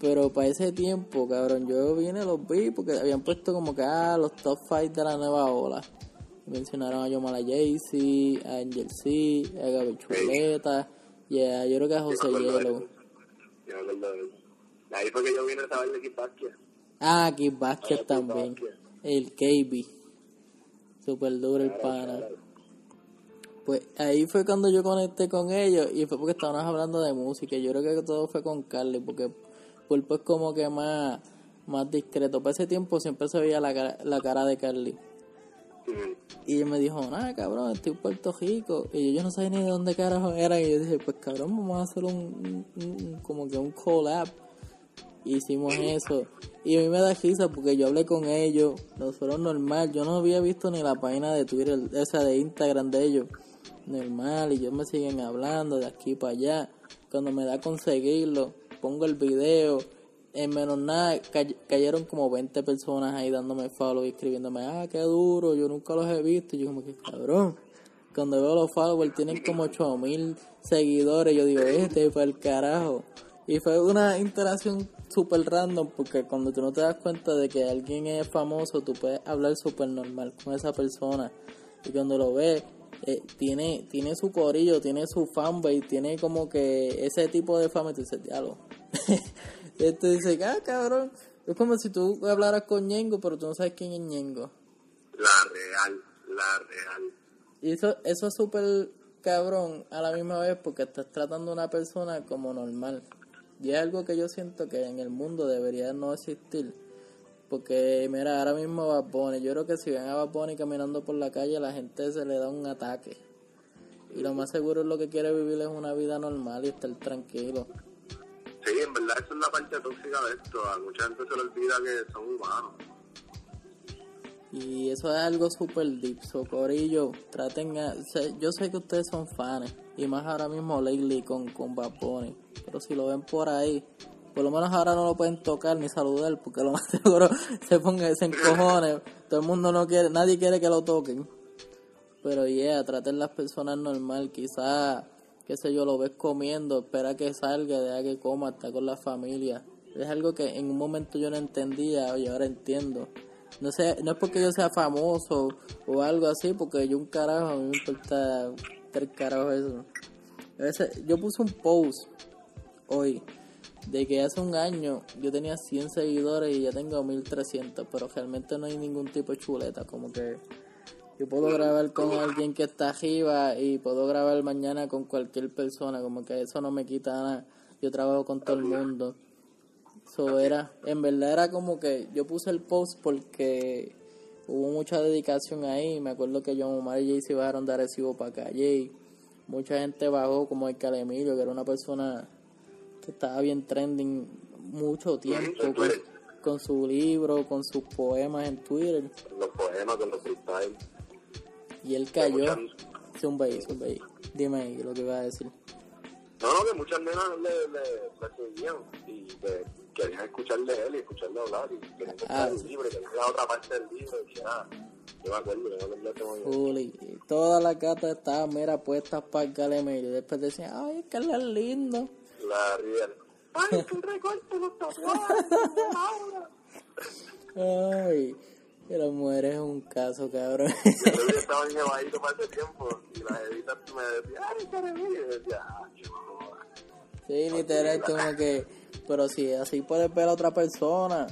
Pero para ese tiempo, cabrón, yo vine los vi porque habían puesto como que, ah, los top 5 de la nueva ola mencionaron a Yomala Jaycee, a Angel C, a Gaby Chuleta, y a, yo creo que a José Hielo. Ahí fue que yo vine a saber de Kid Ah, Kid también. El KB. Super duro el pana. Pues ahí fue cuando yo conecté con ellos y fue porque estábamos hablando de música. Yo creo que todo fue con Carly porque Pulpo es como que más, más discreto. Para ese tiempo siempre se veía la cara, la cara de Carly. Y ella me dijo, nada, cabrón, estoy en Puerto Rico. Y yo, no sabía ni de dónde carajo era. Y yo dije, pues cabrón, vamos a hacer un, como que un collab. Hicimos eso. Y a mí me da risa porque yo hablé con ellos. No fueron normal. Yo no había visto ni la página de Twitter, esa de Instagram de ellos. Normal. Y ellos me siguen hablando de aquí para allá. Cuando me da conseguirlo, pongo el video en menos nada cayeron como 20 personas ahí dándome follow y escribiéndome, ah, qué duro, yo nunca los he visto. Y yo como que cabrón. Cuando veo los followers tienen como 8000 seguidores, yo digo, este fue el carajo. Y fue una interacción súper random porque cuando tú no te das cuenta de que alguien es famoso, tú puedes hablar súper normal con esa persona. Y cuando lo ves, eh, tiene, tiene su corillo, tiene su fanbase, tiene como que ese tipo de fama dices, diálogo. *laughs* Este dice, ah, cabrón. Es como si tú hablaras con Ñengo, pero tú no sabes quién es Ñengo. La real, la real. Y eso, eso es súper cabrón a la misma vez porque estás tratando a una persona como normal. Y es algo que yo siento que en el mundo debería no existir. Porque, mira, ahora mismo Bad Bunny, yo creo que si ven a Bad Bunny caminando por la calle, la gente se le da un ataque. Y lo más seguro es lo que quiere vivir es una vida normal y estar tranquilo. Sí, en verdad eso es la parte tóxica de esto. A mucha gente se le olvida que son humanos. Y eso es algo súper deep, socorillo. Traten a, yo sé que ustedes son fans, y más ahora mismo Lately con, con Bad Pero si lo ven por ahí, por lo menos ahora no lo pueden tocar ni saludar, porque lo más *laughs* seguro se ponga se encojones. Todo el mundo no quiere, nadie quiere que lo toquen. Pero yeah, traten las personas normal, quizás qué sé yo, lo ves comiendo, espera que salga, deja que coma, está con la familia. Es algo que en un momento yo no entendía y ahora entiendo. No sé, no es porque yo sea famoso o algo así, porque yo un carajo, a mí me importa tres carajos eso. yo puse un post hoy de que hace un año yo tenía 100 seguidores y ya tengo 1300, pero realmente no hay ningún tipo de chuleta, como que yo puedo grabar con alguien que está arriba y puedo grabar mañana con cualquier persona, como que eso no me quita nada. Yo trabajo con todo el mundo. So era, en verdad era como que yo puse el post porque hubo mucha dedicación ahí. Me acuerdo que John Omar y Jay se bajaron de recibo para acá. Jay, mucha gente bajó, como el Calemilio, que era una persona que estaba bien trending mucho tiempo con, su libro, con sus poemas en Twitter. Los poemas, con los freestyle. Y él cayó. Sí, un Dime ahí lo que iba a decir. No, no, que muchas nenas le, le, le seguían y que querían escuchar de él y escucharle hablar y querían escuchar ah, el libro y querían la otra parte del libro y dije, ah, yo me acuerdo, yo me acuerdo de estaban, mira, puestas para el y después decían, ay, es que él es lindo. La. Ay, recorte *laughs* Ay, que las mujeres es un caso, cabrón. Yo *laughs* estaba en llevadito para ese tiempo y las editas me decían, ay, Caremillo, y yo decía, ah, Sí, literal, como que, pero si así puedes ver a otra persona.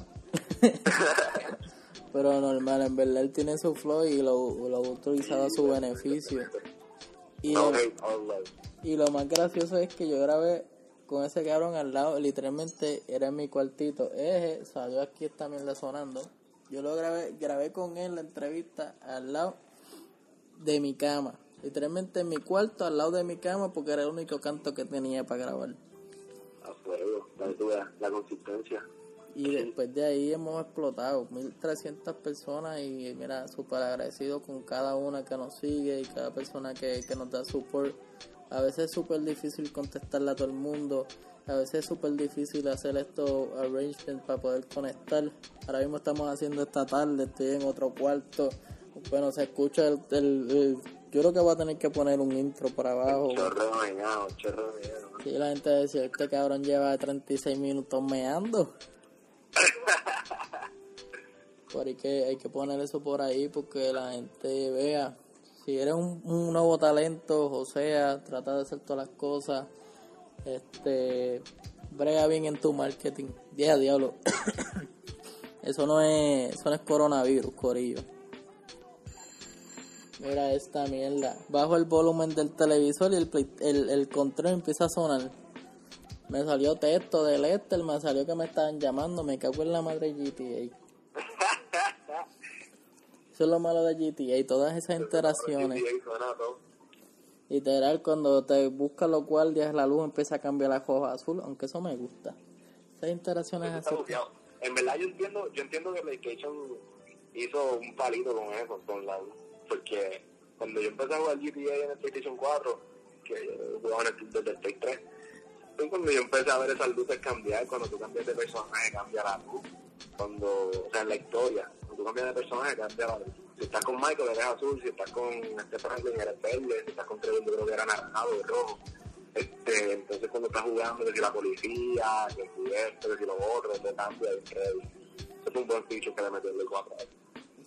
*laughs* pero normal, en verdad él tiene su flow y lo, lo ha utilizado a su beneficio. Y lo, y lo más gracioso es que yo grabé con ese cabrón al lado, literalmente era en mi cuartito. Eje, salió aquí esta mierda sonando. Yo lo grabé, grabé con él la entrevista al lado de mi cama. Literalmente en mi cuarto, al lado de mi cama, porque era el único canto que tenía para grabar la consistencia. Y después de ahí hemos explotado 1300 personas y mira, súper agradecido con cada una que nos sigue y cada persona que, que nos da support. A veces es súper difícil contestarle a todo el mundo, a veces es súper difícil hacer estos arrangements para poder conectar. Ahora mismo estamos haciendo esta tarde, estoy en otro cuarto. Bueno, se escucha el yo creo que voy a tener que poner un intro por abajo. Chorro meado, chorro Sí, la gente decía, este cabrón lleva 36 minutos meando. *laughs* por ahí que hay que poner eso por ahí porque la gente vea. Si eres un, nuevo talento, o sea, trata de hacer todas las cosas. Este, brega bien en tu marketing. Diablo. *coughs* eso no es, eso no es coronavirus, corillo. Mira esta mierda. Bajo el volumen del televisor y el, el, el control empieza a sonar. Me salió texto de Lester, me salió que me estaban llamando, me cago en la madre GTA. Eso es lo malo de GTA, todas esas interacciones. Literal, cuando te buscan los guardias, la luz empieza a cambiar la hoja azul, aunque eso me gusta. Esas interacciones así. En verdad, yo entiendo, yo entiendo que PlayStation hizo un palito con eso, con la luz porque cuando yo empecé a jugar GTA en el PlayStation 4, que yo jugaba en el desde el Play 3, fue cuando yo empecé a ver esas luces cambiar, cuando tú cambias de personaje cambia la luz, cuando, o sea, en la historia, tú cambias de personaje cambia. Si estás con Michael eres azul, si estás con este Franklin eres verde, si estás con Trevor yo creo que era naranjado rojo. Este, entonces cuando estás jugando, que si la policía, que si esto, que si lo otro, te cambia Eso es un buen feature que le metió el 4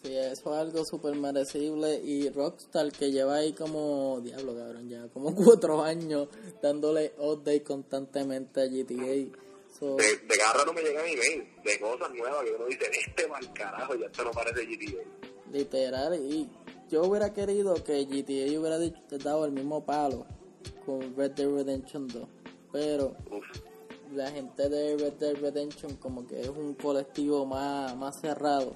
Sí, eso es algo súper merecible. Y Rockstar, que lleva ahí como, diablo cabrón, ya como *laughs* cuatro años dándole update constantemente a GTA. De, de cada no me llegan email de cosas nuevas que uno dice, este mal carajo, ya esto no parece GTA. Literal, y yo hubiera querido que GTA hubiera dado el mismo palo con Red Dead Redemption 2. Pero la gente de Red Dead Redemption como que es un colectivo más, más cerrado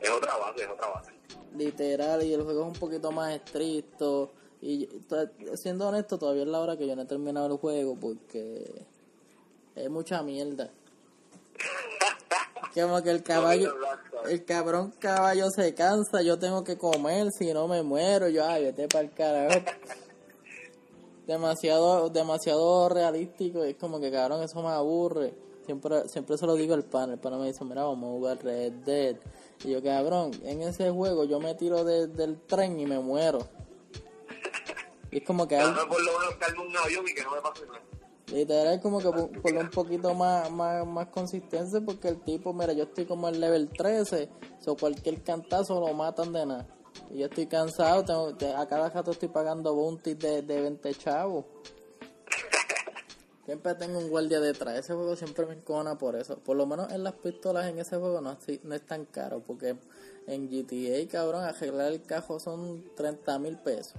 es otra base, es otra base. Literal, y el juego es un poquito más estricto. Y siendo honesto, todavía es la hora que yo no he terminado el juego porque es mucha mierda. *laughs* Como que el caballo, el cabrón caballo se cansa, yo tengo que comer, si no me muero, yo, ay, vete para el carajo. *laughs* demasiado, demasiado realístico, es como que cabrón, eso me aburre. Siempre, siempre se lo digo al pan, el pan me dice, mira, vamos a jugar Red Dead. Y yo, cabrón, en ese juego yo me tiro del tren y me muero. Y es como que... Hay... por lo menos un avión y que no me pase nada. Literal, como que por un poquito más, más, más consistencia, porque el tipo, mira, yo estoy como en level 13, o cualquier cantazo lo matan de nada. Y yo estoy cansado, tengo, a cada rato estoy pagando bounty de, de 20 chavos. *laughs* Siempre tengo un guardia detrás. Ese juego siempre me encona por eso. Por lo menos en las pistolas en ese juego no, es- no es tan caro. Porque en GTA, cabrón, arreglar el cajo son 30 mil pesos.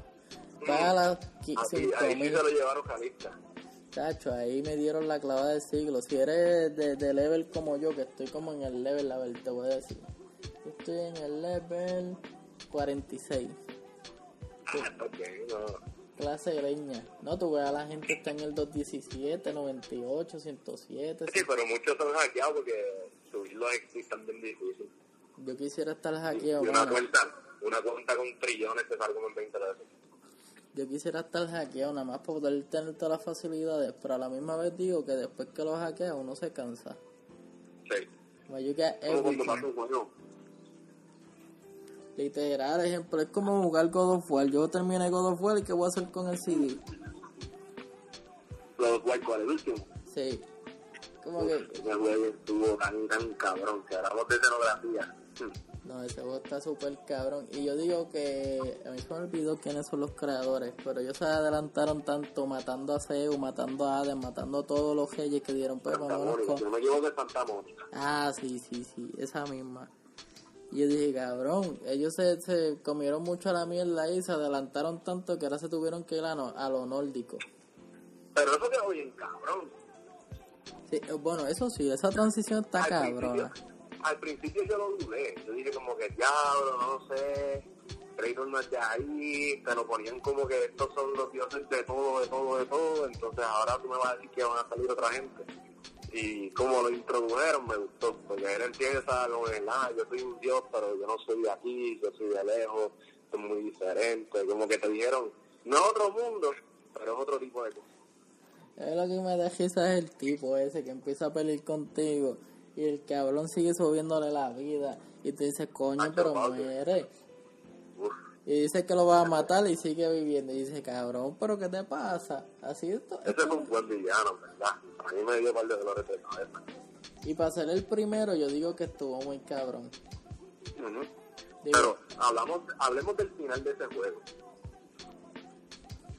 Paga las qui- Así, 5 ahí sí mil. se lo llevaron calista. Chacho, ahí me dieron la clavada del siglo. Si eres de, de level como yo, que estoy como en el level, a ver, te voy a decir. Yo estoy en el level 46. Ah, no. Clase greña. No, tú ves a la gente está en el 217, 98, 107. Sí, pero muchos son hackeados porque subirlos es también difícil. Yo quisiera estar Y hackeado, una mano. cuenta, una cuenta con trillones te sale como en 20 pesos. Yo quisiera estar hackeado nada más para poder tener todas las facilidades, pero a la misma vez digo que después que lo hackea uno se cansa. Sí. You get. Literal, ejemplo, es como jugar God of War. Yo terminé God of War y ¿qué voy a hacer con el CD? Los cual, ¿cuál es el último? Sí. Como que, Ese juego estuvo tan, tan cabrón, que hablamos de escenografía. No, ese juego está súper cabrón. Y yo digo que, a mí se me olvidó quiénes son los creadores, pero ellos se adelantaron tanto matando a Zeus, matando a Hades, matando a todos los reyes que dieron pues Santa Mónica, con- no me equivoco Santa Mónica. Ah, sí, sí, sí, esa misma. Y yo dije, cabrón, ellos se, se comieron mucho a la mierda ahí, se adelantaron tanto que ahora se tuvieron que ir a, no- a lo nórdico. Pero eso quedó bien cabrón. Sí, eh, bueno, eso sí, esa transición está al cabrona. Principio, al principio yo lo dudé. Yo dije como que diablo, no sé. Kratos no es de ahí. Te lo ponían como que estos son los dioses de todo, de todo, de todo. Entonces ahora tú me vas a decir que van a salir otra gente. Y como lo introdujeron me gustó. Porque él empieza como que, ah, yo soy un dios, pero yo no soy de aquí, yo soy de lejos. Es muy diferente. Como que te dijeron, no es otro mundo, pero es otro tipo de cosas. Es lo que me da risa es el tipo ese que empieza a pelear contigo y el cabrón sigue subiéndole la vida y te dice, coño, pero muere. Y dice que lo va a matar y sigue viviendo. Y dice, cabrón, pero ¿qué te pasa? Así esto. Ese fue un buen villano, ¿verdad? A mí me dio par de dolores de cabeza. Y para ser el primero, yo digo que estuvo muy cabrón. Pero hablamos, hablemos del final de ese juego,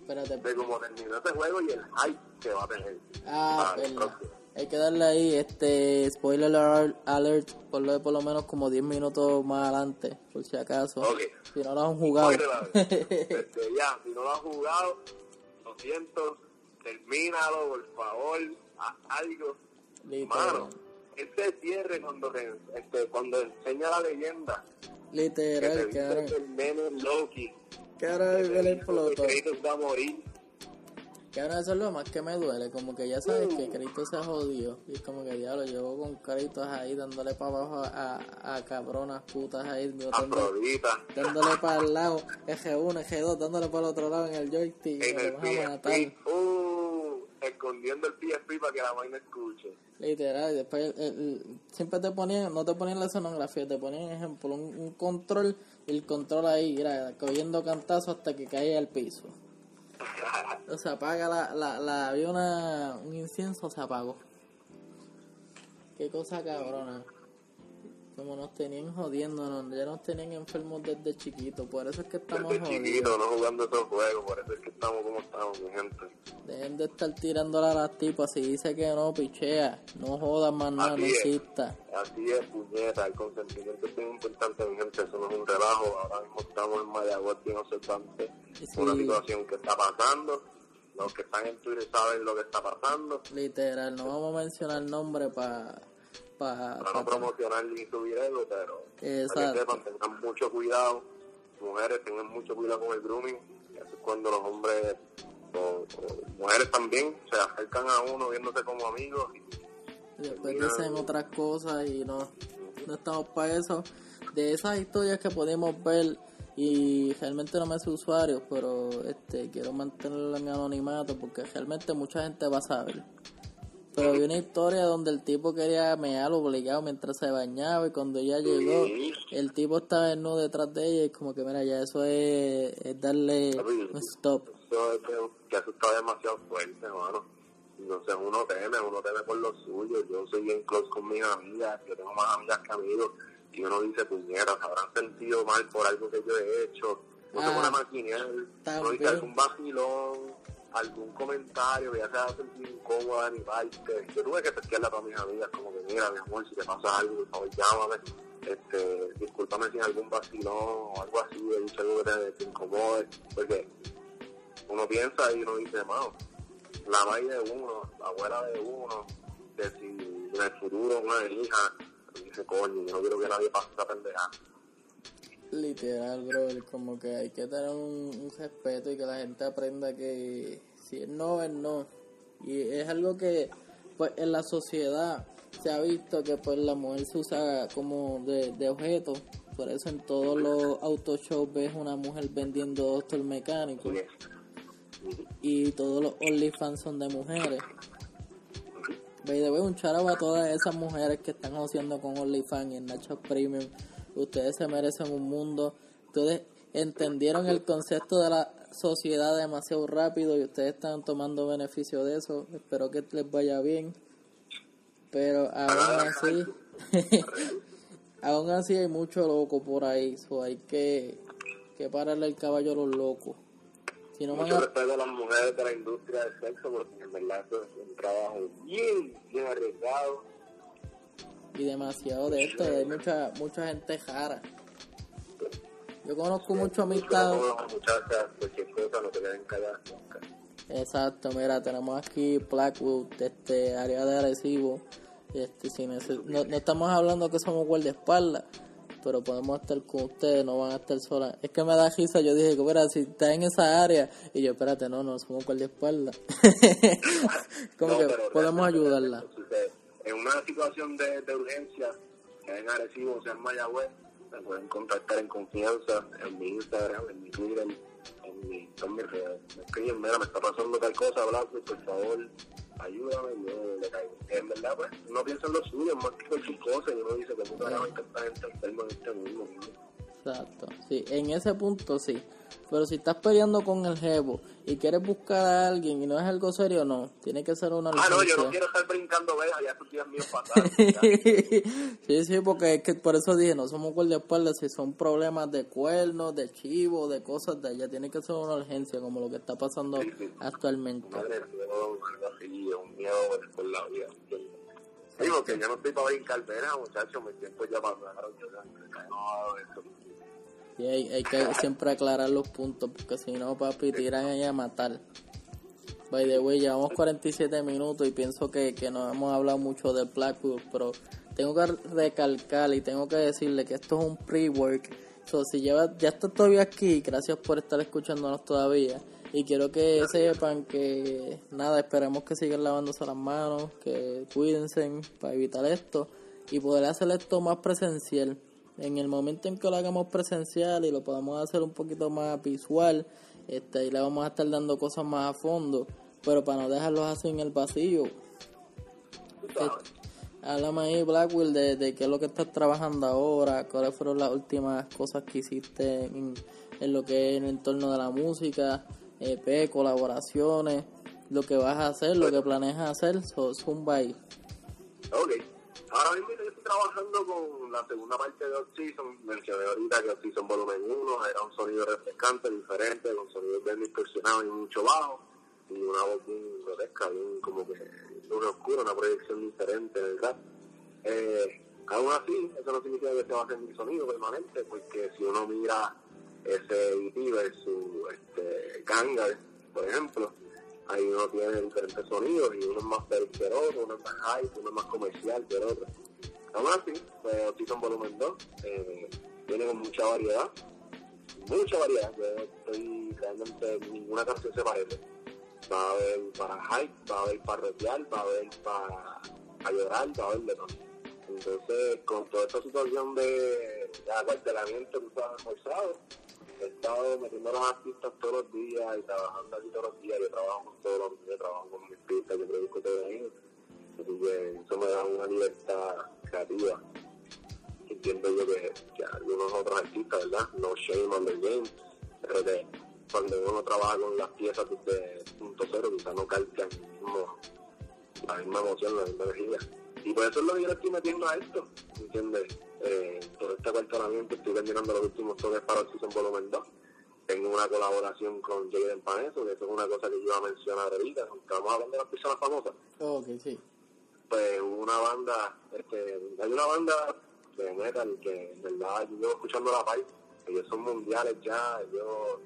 espérate. de cómo terminó ese juego y el hype que va a tener. Ah, verdad. Hay que darle ahí este spoiler alert, por lo de por lo menos como 10 minutos más adelante, por si acaso. Ok. Si no lo han jugado. Desde *laughs* ya, si no lo has jugado, lo siento, termínalo, por favor, haz algo. literal. Mano, ese cierre cuando, te- este, cuando enseña la leyenda, que te Literal, dice cabrón. que el nene es Loki, que le te explotó. que va a morir. Cabrón, eso es lo más que me duele. Como que ya sabes que Cristo se jodió. Y es como que diablo, llevo con Cristo ahí dándole para abajo a, a, cabronas putas ahí. Dándole, dándole para el lado, F1, F2, dándole para el otro lado en el joystick. en y el lo vas a matar. PSP, uh, escondiendo el PSP para que la vaina escuche. Literal, y después el- el- siempre te ponían, no te ponían la sonografía, te ponían, ejemplo, un, un control, el control ahí, era cogiendo cantazos hasta que caía al piso. O sea, apaga la, la, la, había un incienso, se apagó. Qué cosa cabrona. Como nos tenían jodiendo, ya nos tenían enfermos desde chiquitos, por eso es que estamos Desde jodidos. chiquito, no jugando esos juegos, por eso es que estamos como estamos, mi gente. Dejen de estar tirándola a las tipas, si dice que no, pichea, no jodas más nada, Así no exista. Así es, puñeta, el consentimiento es muy importante, mi gente, eso no es un relajo. Ahora mismo estamos en Mayagüez bien observante Sí. una situación que está pasando. Los que están en Twitter saben lo que está pasando. Literal, no vamos a mencionar nombre para... Pa, Para pa- no promocionar ni subir ego, pero para Exacto. que sepan, tengan mucho cuidado. Mujeres, tengan mucho cuidado con el grooming. Eso es cuando los hombres, o, o mujeres también, se acercan a uno viéndose como amigos. y después dicen otras cosas y no, no estamos para eso. De esas historias que podemos ver y realmente no me sé usuarios, pero este quiero mantenerlo en mi anonimato porque realmente mucha gente va a saber. Pero vi una historia donde el tipo quería mear obligado mientras se bañaba y cuando ella llegó, el tipo estaba desnudo detrás de ella y como que mira, ya eso es, es darle un stop. Eso es que, eso está demasiado fuerte, hermano. Entonces uno teme, uno teme por lo suyo. Yo soy bien close con mis amigas, yo tengo más amigas que amigos. Y uno dice, puñeras, habrán sentido mal por algo que yo he hecho. No se Ah, pone a maquinear, uno dice también. algún vacilón, algún comentario que ya sea sentir incómoda ni parte, yo tuve que testearla a todas mis amigas, como que mira, mi amor, si te pasa algo, por favor, llámame, este, discúlpame si algún vacilón o algo así, he dicho algo que te, incomode, porque uno piensa y uno dice, mano, la madre de uno, la abuela de uno, de si en el una hija, dice, coño, yo no quiero que nadie pase esa pendeja. Literal, bro, como que hay que tener un, respeto y que la gente aprenda que si es no, es no. Y es algo que, pues, en la sociedad se ha visto que, pues, la mujer se usa como de, objeto. Por eso en todos los auto shows ves una mujer vendiendo doctor mecánico. Y todos los OnlyFans son de mujeres. Ve, un charaba a todas esas mujeres que están haciendo con OnlyFans y en Nacho Premium ustedes se merecen un mundo. Ustedes entendieron el concepto de la sociedad demasiado rápido y ustedes están tomando beneficio de eso. Espero que les vaya bien. Pero aún así, *laughs* aún así hay mucho loco por ahí. So hay que, que pararle el caballo a los locos. Si no mucho respeto a las mujeres de la industria del sexo porque en verdad es un trabajo bien, bien arriesgado y demasiado de esto, hay mucha mucha gente jara. Yo conozco mucho amistad. Exacto, mira, tenemos aquí Blackwood, este área de Arecibo. Este, si no, no, estamos hablando que somos guardaespaldas, pero podemos estar con ustedes, no van a estar solas. Es que me da risa, yo dije, mira, si está en esa área, y yo, espérate, no, no, somos guardaespaldas. *laughs* Como que podemos ayudarla en una situación de, de urgencia, sea en Arecibo sea en Mayagüez, me pueden contactar en confianza en mi Instagram, en mi Twitter, en mi, en mis redes. Me escriben, mira, me está pasando tal cosa, Blanco, por favor, ayúdame, yo le caigo. En verdad, pues, no piensa en lo suyo, más que cualquier cosa, y uno dice, ¿cómo carajo hay tanta gente enferma en este mundo? Exacto, sí, en ese punto sí. Pero si estás peleando con el jevo y quieres buscar a alguien y no es algo serio, no. Tiene que ser una Ah, no, yo no quiero estar brincando veas, ya estos días míos *laughs* pasados. sí, sí, porque es que por eso dije, no somos guardaespaldas, si son problemas de cuernos, de chivo, de cosas de allá, tiene que ser una urgencia, como lo que está pasando actualmente. Madre algo así, un miedo por la vida. Digo que yo no estoy para brincar venas, muchachos, me tiempo ya pasaron, yo no, eso y hay, hay que siempre aclarar los puntos, porque si no, papi, tiran ahí a matar. By the way, llevamos 47 minutos y pienso que, que no hemos hablado mucho de Blackwood, pero tengo que recalcar y tengo que decirle que esto es un pre-work. So, si lleva, ya está todavía aquí, gracias por estar escuchándonos todavía. Y quiero que sepan que, nada, esperemos que sigan lavándose las manos, que cuídense para evitar esto y poder hacer esto más presencial en el momento en que lo hagamos presencial y lo podamos hacer un poquito más visual, este, ahí le vamos a estar dando cosas más a fondo, pero para no dejarlos así en el vacío. Este, háblame ahí, Blackwell, de, de qué es lo que estás trabajando ahora, cuáles fueron las últimas cosas que hiciste en, lo que es el entorno de la música, EP, colaboraciones, lo que vas a hacer, lo que planeas hacer, so, zumba ahí. Okay. Ahora mismo trabajando con la segunda parte de Oxygen. Mencioné ahorita que Oxygen Volumen 1 era un sonido refrescante, diferente, con sonidos bien distorsionados y mucho bajo. Y una voz bien grotesca, bien como que una oscura, una proyección diferente del rap. Eh, aún así, eso no significa que se va a hacer mi sonido permanente, porque si uno mira ese EP su este, Gangar, por ejemplo, ahí uno tiene diferentes sonidos y uno es más otro, uno es más high, uno es más comercial que el otro. Aún así, pues en Volumen 2 eh, viene con mucha variedad, mucha variedad, yo estoy realmente ninguna canción se parece. Va a haber para hype, va a haber para retear, va a haber para, para llorar, va a haber de todo. Entonces, con toda esta situación de, de acuartelamiento que está forzado, he estado metiendo a los artistas todos los días y trabajando aquí todos los días. Yo trabajo con todos los días, trabajo con mis pistas, yo produzco todo ellos. Así que eso me da una libertad creativa. Entiendo yo que, algunos otros artistas, ¿verdad? No shame on the game, pero que cuando uno trabaja con las piezas desde punto cero, quizás no calcan la misma emoción, la misma energía. Y por eso es lo que yo le estoy metiendo a esto, ¿entiendes? eh, por este acuartelamiento estoy terminando los últimos toques para el Season Volumen 2 tengo una colaboración con Jaden Paneso, que eso es una cosa que yo iba a mencionar ahorita, estamos hablando de las personas famosas. Ok, sí. Pues hubo una banda, este, hay una banda de metal que en verdad yo llevo escuchando la país, ellos son mundiales ya, ellos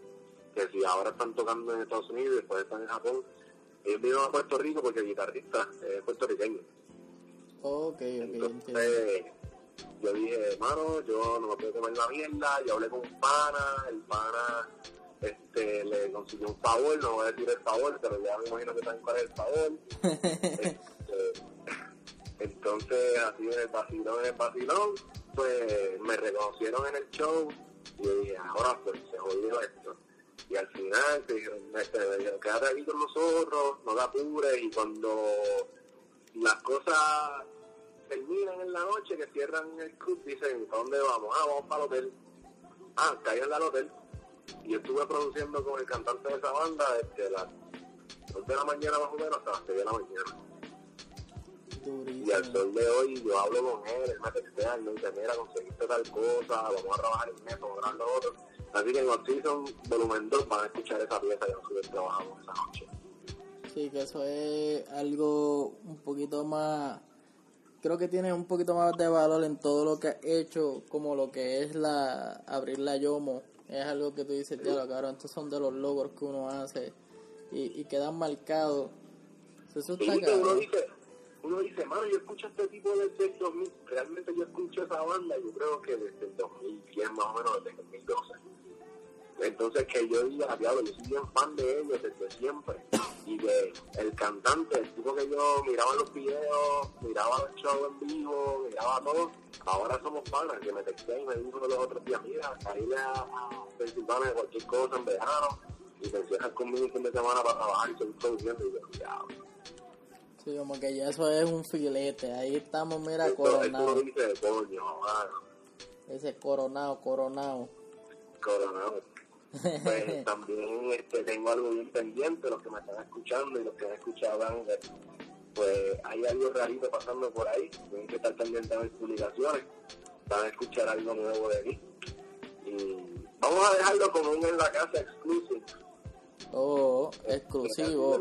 que si ahora están tocando en Estados Unidos y después están en Japón, ellos vinieron a Puerto Rico porque el guitarrista es puertorriqueño. Ok, ok. Entonces, yo dije, hermano, yo no me puedo comer la mierda, yo hablé con un pana, el pana este, le consiguió un favor, no voy a decir el favor, pero ya me imagino que saben cuál es el favor. *laughs* Este, entonces, así en el vacilón, en el vacilón, pues me reconocieron en el show y dije, ahora pues se jodió esto. Y al final te dijeron, me dijeron, quédate aquí con nosotros, no te apures y cuando las cosas terminan en la noche, que cierran el club, dicen, ¿a dónde vamos? Ah, vamos para el hotel. Ah, caigan al hotel. Y estuve produciendo con el cantante de esa banda desde las 2 de la mañana más o menos hasta las 6 de la mañana. Y al sol de hoy yo hablo con él, él me textea, él me dice, mira, conseguiste tal cosa, vamos a trabajar en esto, vamos a grabar lo otro. Así que en Off-Season, volumen 2, van a escuchar esa pieza que nosotros trabajamos esa noche. Sí, que eso es algo un poquito más, creo que tiene un poquito más de valor en todo lo que has hecho, como lo que es la abrir la Yomo. Es algo que tú dices, ya, cabrón, estos son de los logros que uno hace y, y quedan marcados. Eso está Y que uno dice, uno dice, mano, yo escucho este tipo desde el 2000, realmente yo escucho esa banda, yo creo que desde el 2010 más o menos, desde el 2012. Entonces que yo diga, diablo, yo soy bien fan de ellos desde siempre. Y que el cantante, el tipo que yo miraba los videos, miraba los shows en vivo, miraba todo, ahora somos panas, que me texté y me dijo los otros días, mira, caíle a, Pensilvania cualquier cosa en verano y te encierras conmigo un fin de semana para trabajar y seguir produciendo y yo, diablo. Sí, como que ya eso es un filete. Ahí estamos, mira, Esto, coronado. lo dice, coño, mano, Ese coronado, coronado. coronado. *laughs* Pues también este, tengo algo bien pendiente, los que me están escuchando y los que me ver, pues hay algo rarito pasando por ahí, tienen que estar pendientes a mis publicaciones, van a escuchar algo nuevo de mí. Y vamos a dejarlo como un en la casa exclusive. Oh, exclusivo.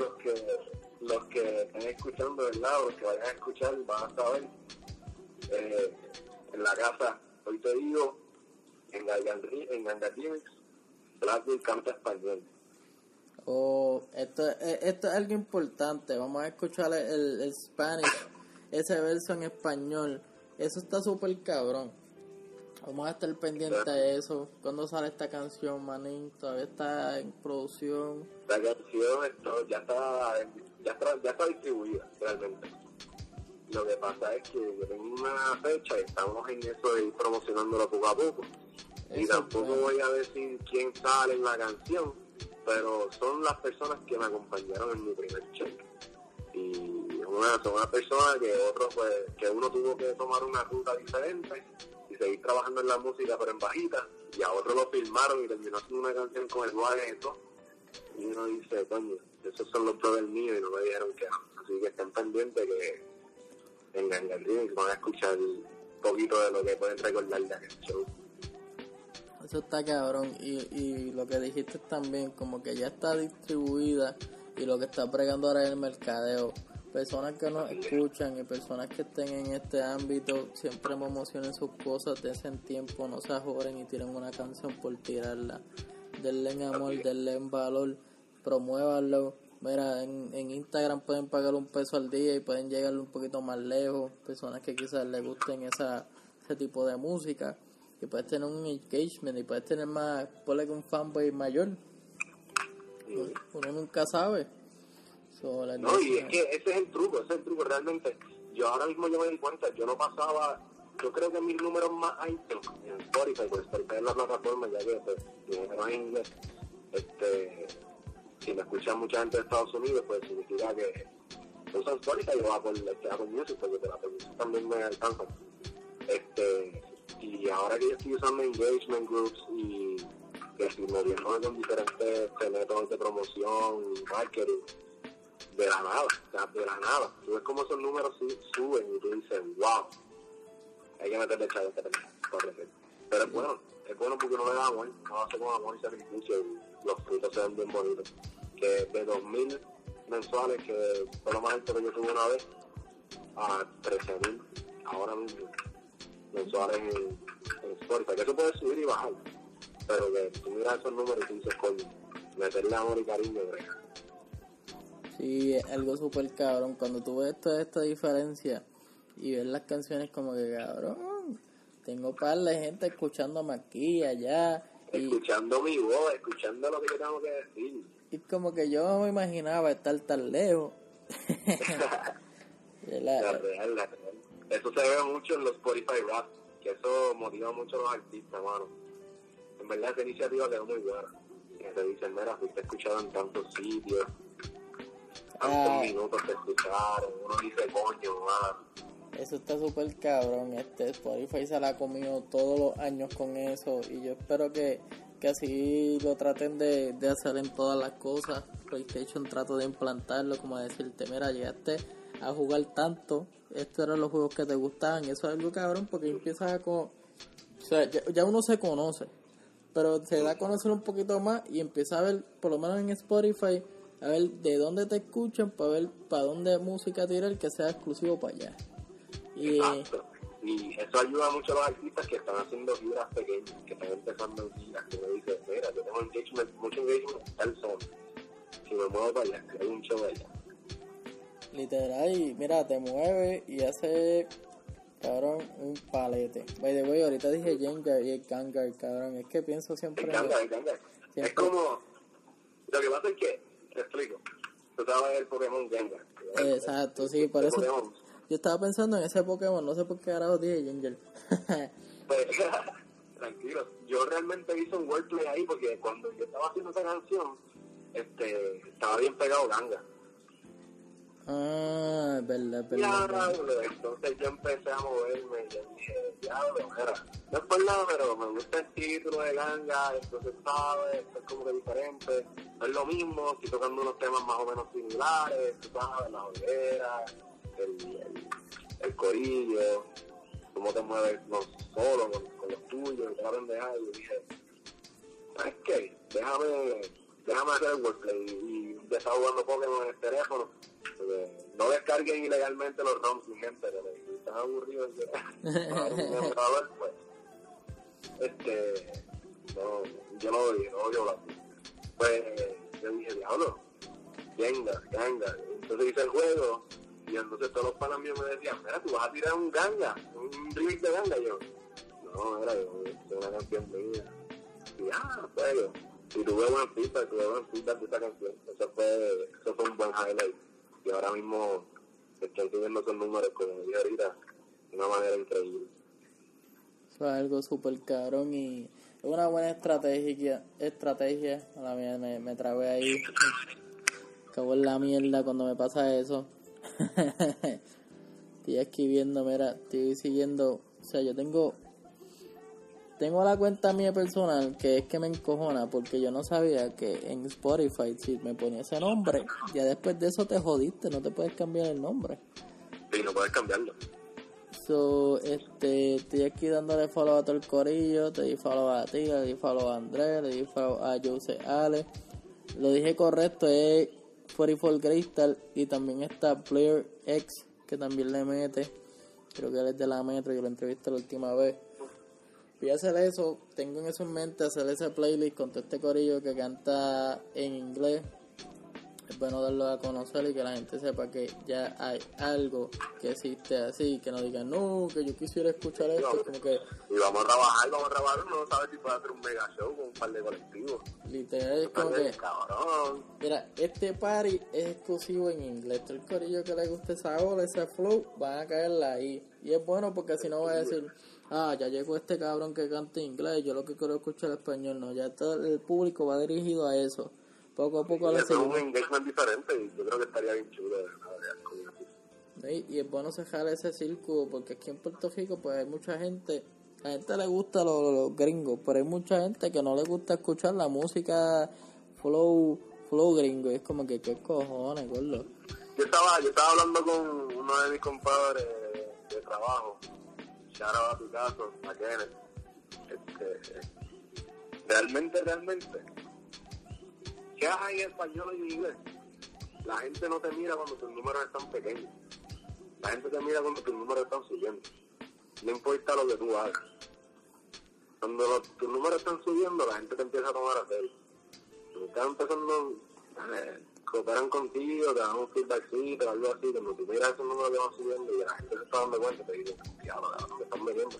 Los que, estén escuchando, ¿verdad? O los que vayan a escuchar van a saber. Eh, en la casa, hoy te digo, en en Remix, Blackwood canta español. Oh, esto, eh, esto es algo importante. Vamos a escuchar el, el Spanish, ese verso en español. Eso está súper cabrón. Vamos a estar pendientes de eso. ¿Cuándo sale esta canción, manín? Todavía está en producción. La canción esto, ya, está, ya, está, ya está distribuida realmente. Lo que pasa es que yo tengo una fecha y estamos en eso de ir promocionándolo poco a poco. Y tampoco voy a decir quién sale en la canción, pero son las personas que me acompañaron en mi primer check. Y una, son unas personas que otro pues, que uno tuvo que tomar una ruta diferente y seguir trabajando en la música pero en bajita, y a otro lo filmaron y terminó haciendo una canción con el guagueto. Y uno dice, coño, esos son los brothers míos y no me dijeron que no. Así que estén pendientes que en Gangan Remix van a escuchar un poquito de lo que pueden recordar de aquel show. Eso está cabrón. Y, y lo que dijiste también, como que ya está distribuida y lo que está bregando ahora es el mercadeo. Personas que nos escuchan y personas que estén en este ámbito siempre promocionen sus cosas, desen tiempo, no se ajoren y tiren una canción por tirarla. Denle en amor, denle en valor, promuévanlo. Mira, en, en Instagram pueden pagar un peso al día y pueden llegar un poquito más lejos. Personas que quizás les gusten esa, ese tipo de música. Y puedes tener un engagement y puedes tener más, ponle que un fanboy mayor. Uno nunca sabe. So, No, y es que ese es el truco, ese es el truco realmente. Yo ahora mismo yo me di cuenta, yo no pasaba, yo creo que mis números más altos en Spotify, pues Spotify es la plataforma, ya que pues, mi número en inglés, este, si me escucha mucha gente de Estados Unidos, pues significa que usan Spotify o Apple, este, Apple Music, porque la Apple Music también me alcanzan. Este, y ahora que yo estoy usando engagement groups y que estoy moviéndome con diferentes este, métodos de promoción y marketing, de la nada, de la nada. Tú ves cómo esos números su- suben y tú dices, wow, hay que meterle chavo a correcto. Pero es bueno, es bueno porque no le da amor, no hace con amor y sacrificio y los frutos se ven bien bonitos. Que de 2.000 mensuales, que fue lo más alto que yo tuve una vez, a 13.000 ahora mismo mensuales en, en que eso puede subir y bajar, pero que tú miras esos números y tú dices, coño, meterle amor y cariño, brega. Sí, algo súper cabrón. Cuando tú ves toda esta diferencia y ves las canciones como que cabrón, tengo par de gente escuchándome aquí, allá. Escuchando mi voz, escuchando lo que yo tengo que decir. y como que yo no me imaginaba estar tan lejos. *laughs* La- La real, la real. Eso se ve mucho en los Spotify Rap, que eso motiva mucho a los artistas, mano. En verdad, esa iniciativa quedó muy buena. Que te dicen, mira, fuiste escuchado en tantos sitios, tantos Ah. minutos te escucharon, uno dice, coño, mano. Eso está súper cabrón. Este Spotify se la ha comido todos los años con eso. Y yo espero que, que así lo traten de, de hacer en todas las cosas. PlayStation trato de implantarlo, como decirte, mira, llegaste a jugar tanto. Estos eran los juegos que te gustaban. Eso es algo cabrón porque empiezas a. O sea, ya, ya uno se conoce. Pero se da a conocer un poquito más y empieza a ver, por lo menos en Spotify, a ver de dónde te escuchan, para ver para dónde música tirar que sea exclusivo para allá. Y Exacto. Y eso ayuda mucho a los artistas que están haciendo giras pequeñas, que están empezando en giras, que me dicen, mira, yo tengo engagement, mucho engagement en tal zona. Si me muevo para allá, hay un show allá. literal, y mira, te mueve y hace, cabrón, un palete. By the way, ahorita dije Jenga y el Kangar, cabrón. Es que pienso siempre en... encanta, me encanta. Es como, lo que pasa es que, te explico, tú sabes el Pokémon Gengar. Exacto, sí, por eso Pokémon. Yo estaba pensando en ese Pokémon, no sé por qué ahora dije Ginger. *laughs* Pues, *laughs* tranquilo, yo realmente hice un wordplay ahí porque cuando yo estaba haciendo esa canción, este, estaba bien pegado Ganga. ah, es verdad, es verdad. Diablo, entonces yo empecé a moverme y yo dije, diablo, no es por nada, pero me gusta el título de Ganga, entonces sabes, esto es como que diferente, no es lo mismo, estoy tocando unos temas más o menos similares, tú sabes, la hoguera, el, el, el corillo, cómo te mueves no solo con, los tuyos, y toda la pendejada, y yo dije, ¿sabes qué? Déjame, déjame hacer el wordplay y ya estaba jugando Pokémon en el teléfono. no descarguen ilegalmente los ROMs, mi gente, que están aburridos de pues, este, no, yo no odio, no odio la Pues, yo dije, diablo, venga, ganga. Entonces hice el juego, y entonces todos los panas míos me decían, mira, tú vas a tirar un ganga, un remix de ganga, yo. No, era es una canción mía. Y ah, juego. Y tuve buen feedback, tuve buen feedback de esta canción. Eso fue, eso fue un buen highlight. Y ahora mismo estoy subiendo esos números, como dije ahorita, de una manera increíble. Eso es algo súper cabrón y es una buena estrategia. estrategia. A la mía me, me trabé ahí. Acabó en la mierda cuando me pasa eso. *laughs* estoy aquí viendo, mira, estoy siguiendo. O sea, yo tengo. Tengo la cuenta mía personal que es que me encojona porque yo no sabía que en Spotify si me ponía ese nombre, ya después de eso te jodiste, no te puedes cambiar el nombre. Y no puedes cambiarlo. So, este, estoy aquí dándole follow a todo el corillo, te di follow a ti, le di follow a Andrés, le di follow a Jose Ale. Lo dije correcto, es 44 Crystal y también está Player X, que también le mete. Creo que él es de la Metro, yo lo entrevisté la última vez. Voy a hacer eso, tengo en eso en mente, hacer ese playlist con todo este corillo que canta en inglés. Es bueno darlo a conocer y que la gente sepa que ya hay algo que existe así, que no digan, no, que yo quisiera escuchar esto, como que Y vamos a trabajar, vamos a trabajar. Uno no sabe si puede hacer un mega show con un par de colectivos. literal es como que, Cabrón. mira, este party es exclusivo en inglés, todo el corillo que le guste esa ola, ese flow, van a caerle ahí. Y es bueno porque si no va a decir, ah, ya llegó este cabrón que canta inglés, yo lo que quiero es escuchar español, no, ya todo el público va dirigido a eso. Poco a poco eso es un seguimos. engagement diferente y yo creo que estaría bien chulo de verdad. Y, es bueno cerrar ese círculo porque aquí en Puerto Rico pues hay mucha gente, a la gente le gusta los, los gringos, pero hay mucha gente que no le gusta escuchar la música flow, flow gringo. Y es como que, ¿qué cojones, gordo? Yo estaba, yo estaba hablando con uno de mis compadres de trabajo, shout out a tu caso, a Kenneth, Este, realmente, realmente, ¿qué hay en español y en inglés? La gente no te mira cuando tus números están pequeños. La gente te mira cuando tus números están subiendo. No importa lo que tú hagas. Cuando tus números están subiendo, la gente te empieza a tomar a serio. Están empezando, eh, cooperan contigo, te dan un feedbackcito o algo así, cuando tú miras esos números que van subiendo y la gente se está dando cuenta, te dicen, diablo, me están metiendo.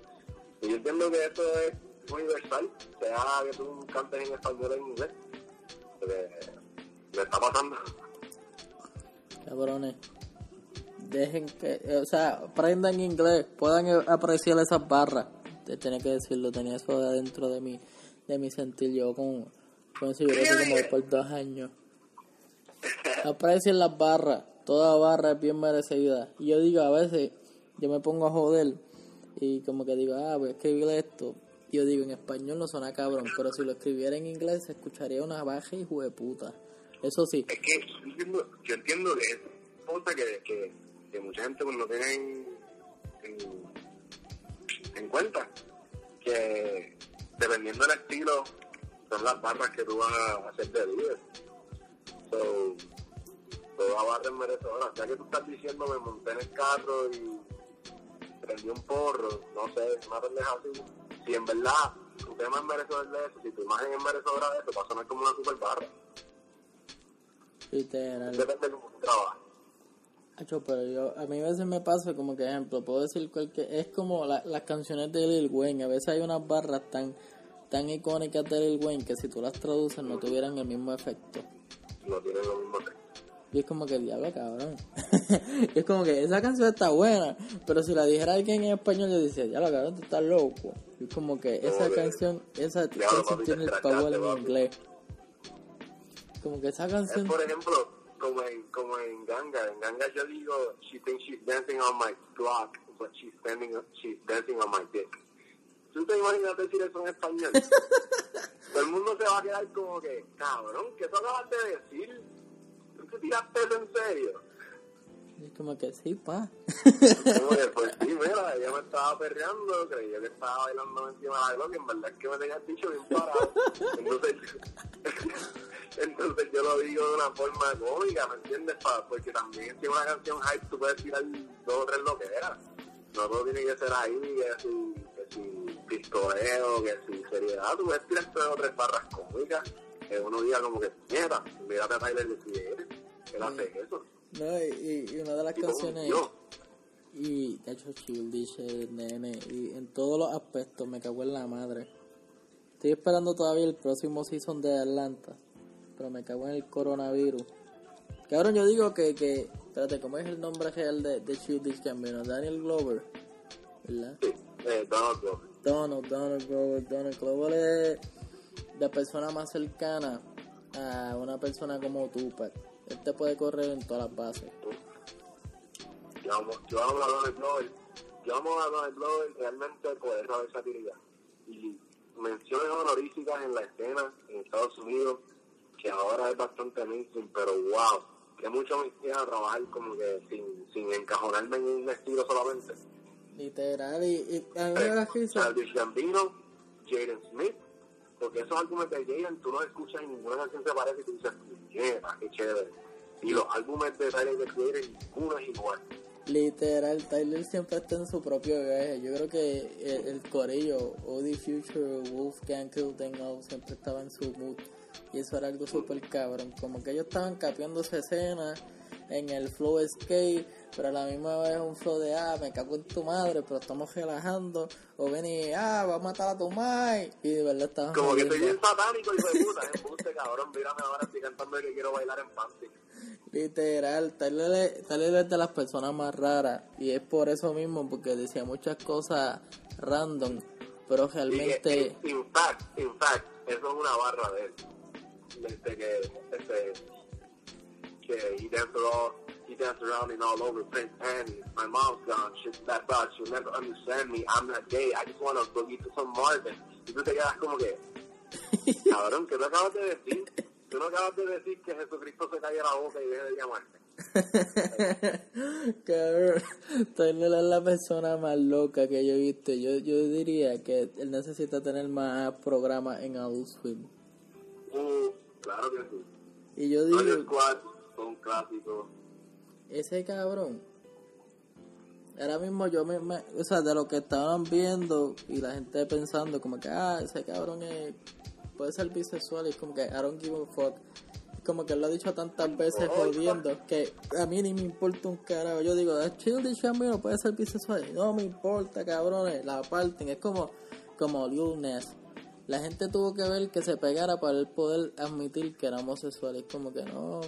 Y yo entiendo que esto es universal, sea que tú cantes en español o en inglés, me está pasando. Cabrones. Dejen que, eh, o sea, aprendan inglés, puedan apreciar esas barras. Te tenía que decirlo, tenía eso de adentro de mi, de mi sentir. Yo con, con eso como por dos años. Aprecien las barras, toda barra es bien merecida. Y yo digo, a veces, yo me pongo a joder y como que digo, ah, voy a escribir esto. Yo digo, en español no suena cabrón, pero si lo escribiera en inglés se escucharía una baja y puta. Eso sí, Es que yo entiendo, yo entiendo que es cosa que, que, mucha gente pues, no tiene en, en, en cuenta. Que dependiendo del estilo, son las barras que tú vas a hacer de líder. So, toda barra es merecedora. Ya que tú estás diciendo, me monté en el carro y prendí un porro, no sé, una pendeja así. Si en verdad tu tema es merecedor de eso, si tu imagen es merecedora de eso, va a sonar como una super barra. literal. Depende de cómo trabajas. Pero yo, a mí a veces me pasa como que ejemplo, puedo decir cualquier, es como la- las canciones de Lil Wayne, a veces hay unas barras tan, tan icónicas de Lil Wayne que si tú las traduces no tuvieran el mismo efecto. no tienen lo mismo que Y es como que el diablo cabrón. *laughs* y es como que esa canción está buena, pero si la dijera alguien en español yo decía, diablo cabrón, tú estás loco. Y es como que esa canción, esa diablo, canción papi, tiene el power en papi. inglés. Como que esa es canción... por ejemplo como en como en Ganga en Ganga yo digo she thinks she's dancing on my block but she's standing she's dancing on my dick ¿tú te imaginas decir eso en español? *laughs* todo el mundo se va a quedar como que cabrón ¿qué tú acabas de decir? ¿Tú te tiraste eso en serio? Y es como que sí, pa. como que *laughs* pues sí mira ella me estaba perreando creía que estaba bailando encima de la gloria en verdad es que me tenía el bicho bien parado entonces *laughs* entonces yo lo digo de una forma cómica ¿me entiendes? Pa- porque también si una canción hype tú puedes tirar dos o tres lo que era no todo tiene que ser ahí que si, que si pistoleo que si seriedad tú puedes tirar dos o tres barras cómicas que uno diga como que mierda mírate a Tyler de Creator él hace eso No, y, y una de las canciones... Y, de hecho, chill, dice nene. Y en todos los aspectos me cago en la madre. Estoy esperando todavía el próximo season de Atlanta. Pero me cago en el coronavirus. Cabrón, yo digo que, que espérate, ¿cómo es el nombre real de, de Childish Gambino? Daniel Glover, ¿verdad? sí eh, Donald Glover Donald, Donald Glover, Donald Glover es la persona más cercana a una persona como Tupac. Él te puede correr en todas las bases. yo amo, yo amo a Donald Glover, yo amo a Donald Glover realmente por esa versatilidad. Y menciones honoríficas en la escena en Estados Unidos, que ahora es bastante mainstream, pero wow, que mucho me queda trabajar como que sin, sin encajonarme en un estilo solamente. Literal, y, y a mí me da risa. Childish Gambino, Jaden Smith, porque esos álbumes de Jaden tú no escuchas y ninguna canción se parece y tú dices, puñeta, qué chévere. Y los álbumes de Tyler the Creator, ninguno es igual. Literal, Tyler siempre está en su propio viaje. Yo creo que el, el corillo, OD Future, Wolfgang, Kildenau, siempre estaba en su mood. Y eso era algo súper cabrón. Como que ellos estaban capeando esa escena en el flow skate, pero a la misma vez un flow de, ah, me cago en tu madre, pero estamos relajando. O ven y, ah, va a matar a tu madre. Y de verdad estaban Como que estoy bien satánico y de puta, *laughs* es embuste, cabrón, mírame ahora estoy cantando que quiero bailar en panty. Literal, Tyler, es- de las personas más raras y es por eso mismo, porque decía muchas cosas random, pero Y que, realmente, in, in fact, in fact, eso es una barra de él. Desde que, este, que he danced all, he danced around in all over pink panties. My mom's gone, she, that thought she'll never understand me. I'm not gay, I just want to boogie to some Marvin. Y tú te quedas como que, *laughs* cabrón, ¿qué tú acabas de decir? Tú no acabas de decir que Jesucristo se calle la boca y deje de llamarte. *laughs* Cabrón, Tyler es la persona más loca que yo he visto. Yo, yo diría que él necesita tener más programas en Adult Swim. Uh, claro que sí. Y yo digo, Clásicos. ese cabrón, ahora mismo yo me, me- o sea, de lo que estaban viendo y la gente pensando como que, ah, ese cabrón es, puede ser bisexual y es como que, I don't give a fuck. Como que lo ha dicho tantas veces jodiendo que a mí ni me importa un carajo. Yo digo, "Ah, Childish Gambino puede ser bisexual. No me importa, cabrones, la parten. Es como, como Lil Nas. La gente tuvo que ver que se pegara para él poder admitir que era homosexual. Es como que no,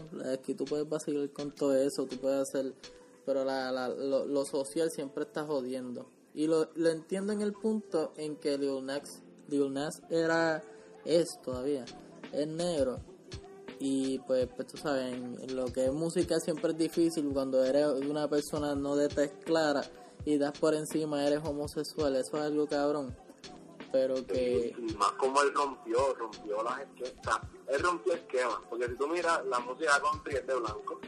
que tú puedes vacilar con todo eso, tú puedes hacer. Pero la, la- lo, social siempre está jodiendo. Y lo, lo entiendo en el punto en que Lil Nas, Lil Nas era, es todavía, es negro. Y pues, pues tú sabes, en lo que es música siempre es difícil cuando eres una persona no de tez clara y das por encima, eres homosexual. Eso es algo cabrón. Pero que. Y más como él rompió, rompió las esquemas. Él rompió esquemas. Porque si tú miras, la música country es de blanco.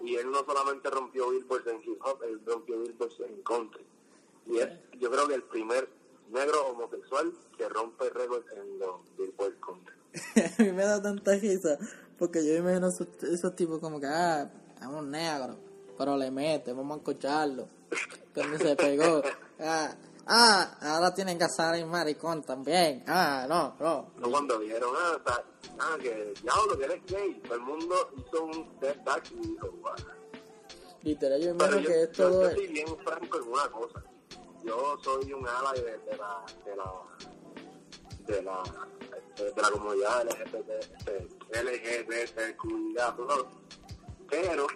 Y él no solamente rompió billboards en hip hop, él rompió billboards en country. Y es, yo creo que el primer negro homosexual que rompe récords en los billboard country. *laughs* a mí me da tanta risa porque yo imagino esos, esos tipos como que, ah, es un negro, pero le mete, vamos a escucharlo. Cuando se pegó, *laughs* ah, ah, ahora tienen que hacer el maricón también, ah, no, no. No cuando vieron, ah, está- ah, que diablo, que eres gay. Todo el mundo hizo un step back y dijo, "Guau". Literal, yo imagino yo, que es yo- todo yo soy bien franco en una cosa. Yo soy un ally de, de la de la de la de, la comunidad LGBT, este, LGBTQIA+, pero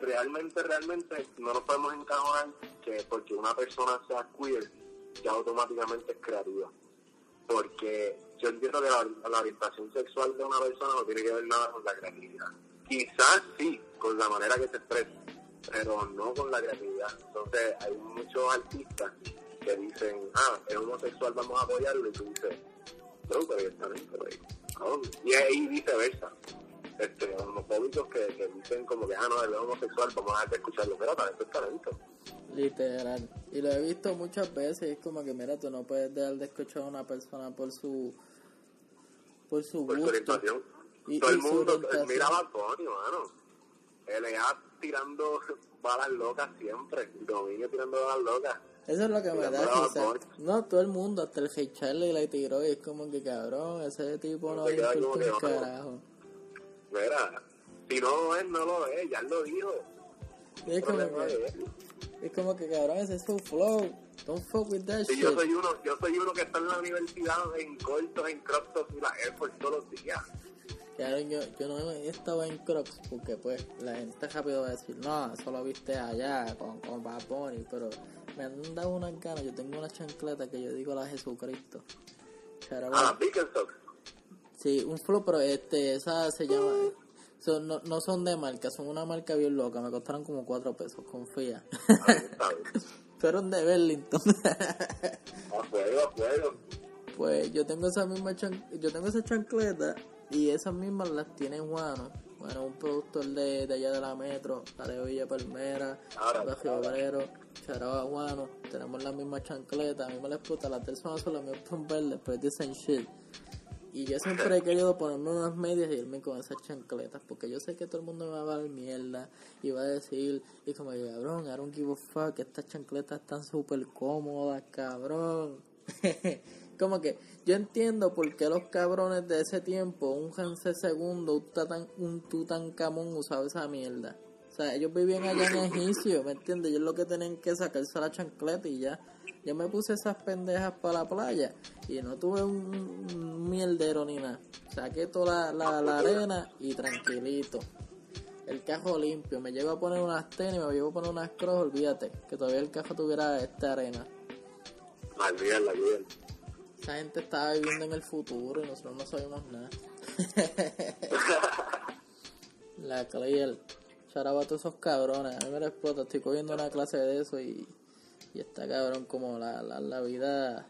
realmente, realmente no nos podemos encajonar que porque una persona sea queer ya automáticamente es creativa. Porque yo entiendo que la, la orientación sexual de una persona no tiene que ver nada con la creatividad. Quizás sí, con la manera que se expresa, pero no con la creatividad. Entonces hay muchos artistas que dicen, ah, es homosexual, vamos a apoyarlo, y tú dices, no, pero está bien, pero ¿a dónde?". Y, y viceversa. Este, homofóbicos que, que dicen como que, ah, no, él es homosexual, vamos a escucharlo, pero talento es talento. Literal. Y lo he visto muchas veces. y Es como que, mira, tú no puedes dejar de escuchar a una persona por su por su por su gusto. orientación. Y- Todo y el su mundo mira a Bad mano. LA tirando *laughs* balas locas siempre. Domingo tirando balas locas. Eso es lo que me da risa. No, todo el mundo, hasta el Hey Charlie la tiró y es como que cabrón, ese tipo no un "Oh". carajo. Mira, si no lo es, no lo es. Ya lo dijo. Es como que, es como que cabrón, ese es su flow. Don't fuck with that Y yo shit. soy uno, yo soy uno que está en la universidad en cortos, en crop tops y la Air Force todos los días. Cabrón, yo, yo no he estado en Crocs porque pues la gente rápido va a decir, no, eso lo viste allá con, con Bad Bunny, pero me han dado unas ganas, yo tengo una chancleta que yo digo la Jesucristo. Out. Ah, Birkenstock. Sí, un flow, pero este, esa se llama. son- no, no son de marca, son una marca bien loca. Me costaron como cuatro pesos, confía. Ahí *laughs* está, bien. Fueron de Burlington. A fuego, a fuego. pues yo tengo esa misma chan yo tengo esa chancleta y esas mismas las tiene Juano. Bueno, un productor de, de allá de la metro, de Villa Palmera, ahora. Obrero, Charaba Juano. Tenemos las mismas chancletas, a mí me las puta, las del son son las mías son verdes, pero dicen shit. Y yo siempre he querido ponerme unas medias y irme con esas chancletas, porque yo sé que todo el mundo me va a dar mierda y va a decir, y como que cabrón, I don't give a fuck, estas chancletas están súper cómodas, cabrón. *laughs* como que yo entiendo por qué los cabrones de ese tiempo, un Hanse segundo, un, un Tutankamón usaba esa mierda. O sea, ellos vivían allá en Egipcio, ¿me entiendes? Ellos lo que tenían que sacarse la chancleta y ya. Yo me puse esas pendejas para la playa y no tuve un, un mierdero ni nada. Saqué toda la, la, la arena y tranquilito. El cajo limpio. Me llevo a poner unas tenis, me llevo a poner unas cross, olvídate. Que todavía el cajo tuviera esta arena. La bien, la bien. Esa gente estaba viviendo en el futuro y nosotros no sabíamos nada. *laughs* la Clear. Charaba a todos esos cabrones. A mí me explota. Estoy cogiendo una clase de eso y, y está cabrón como la, la, la vida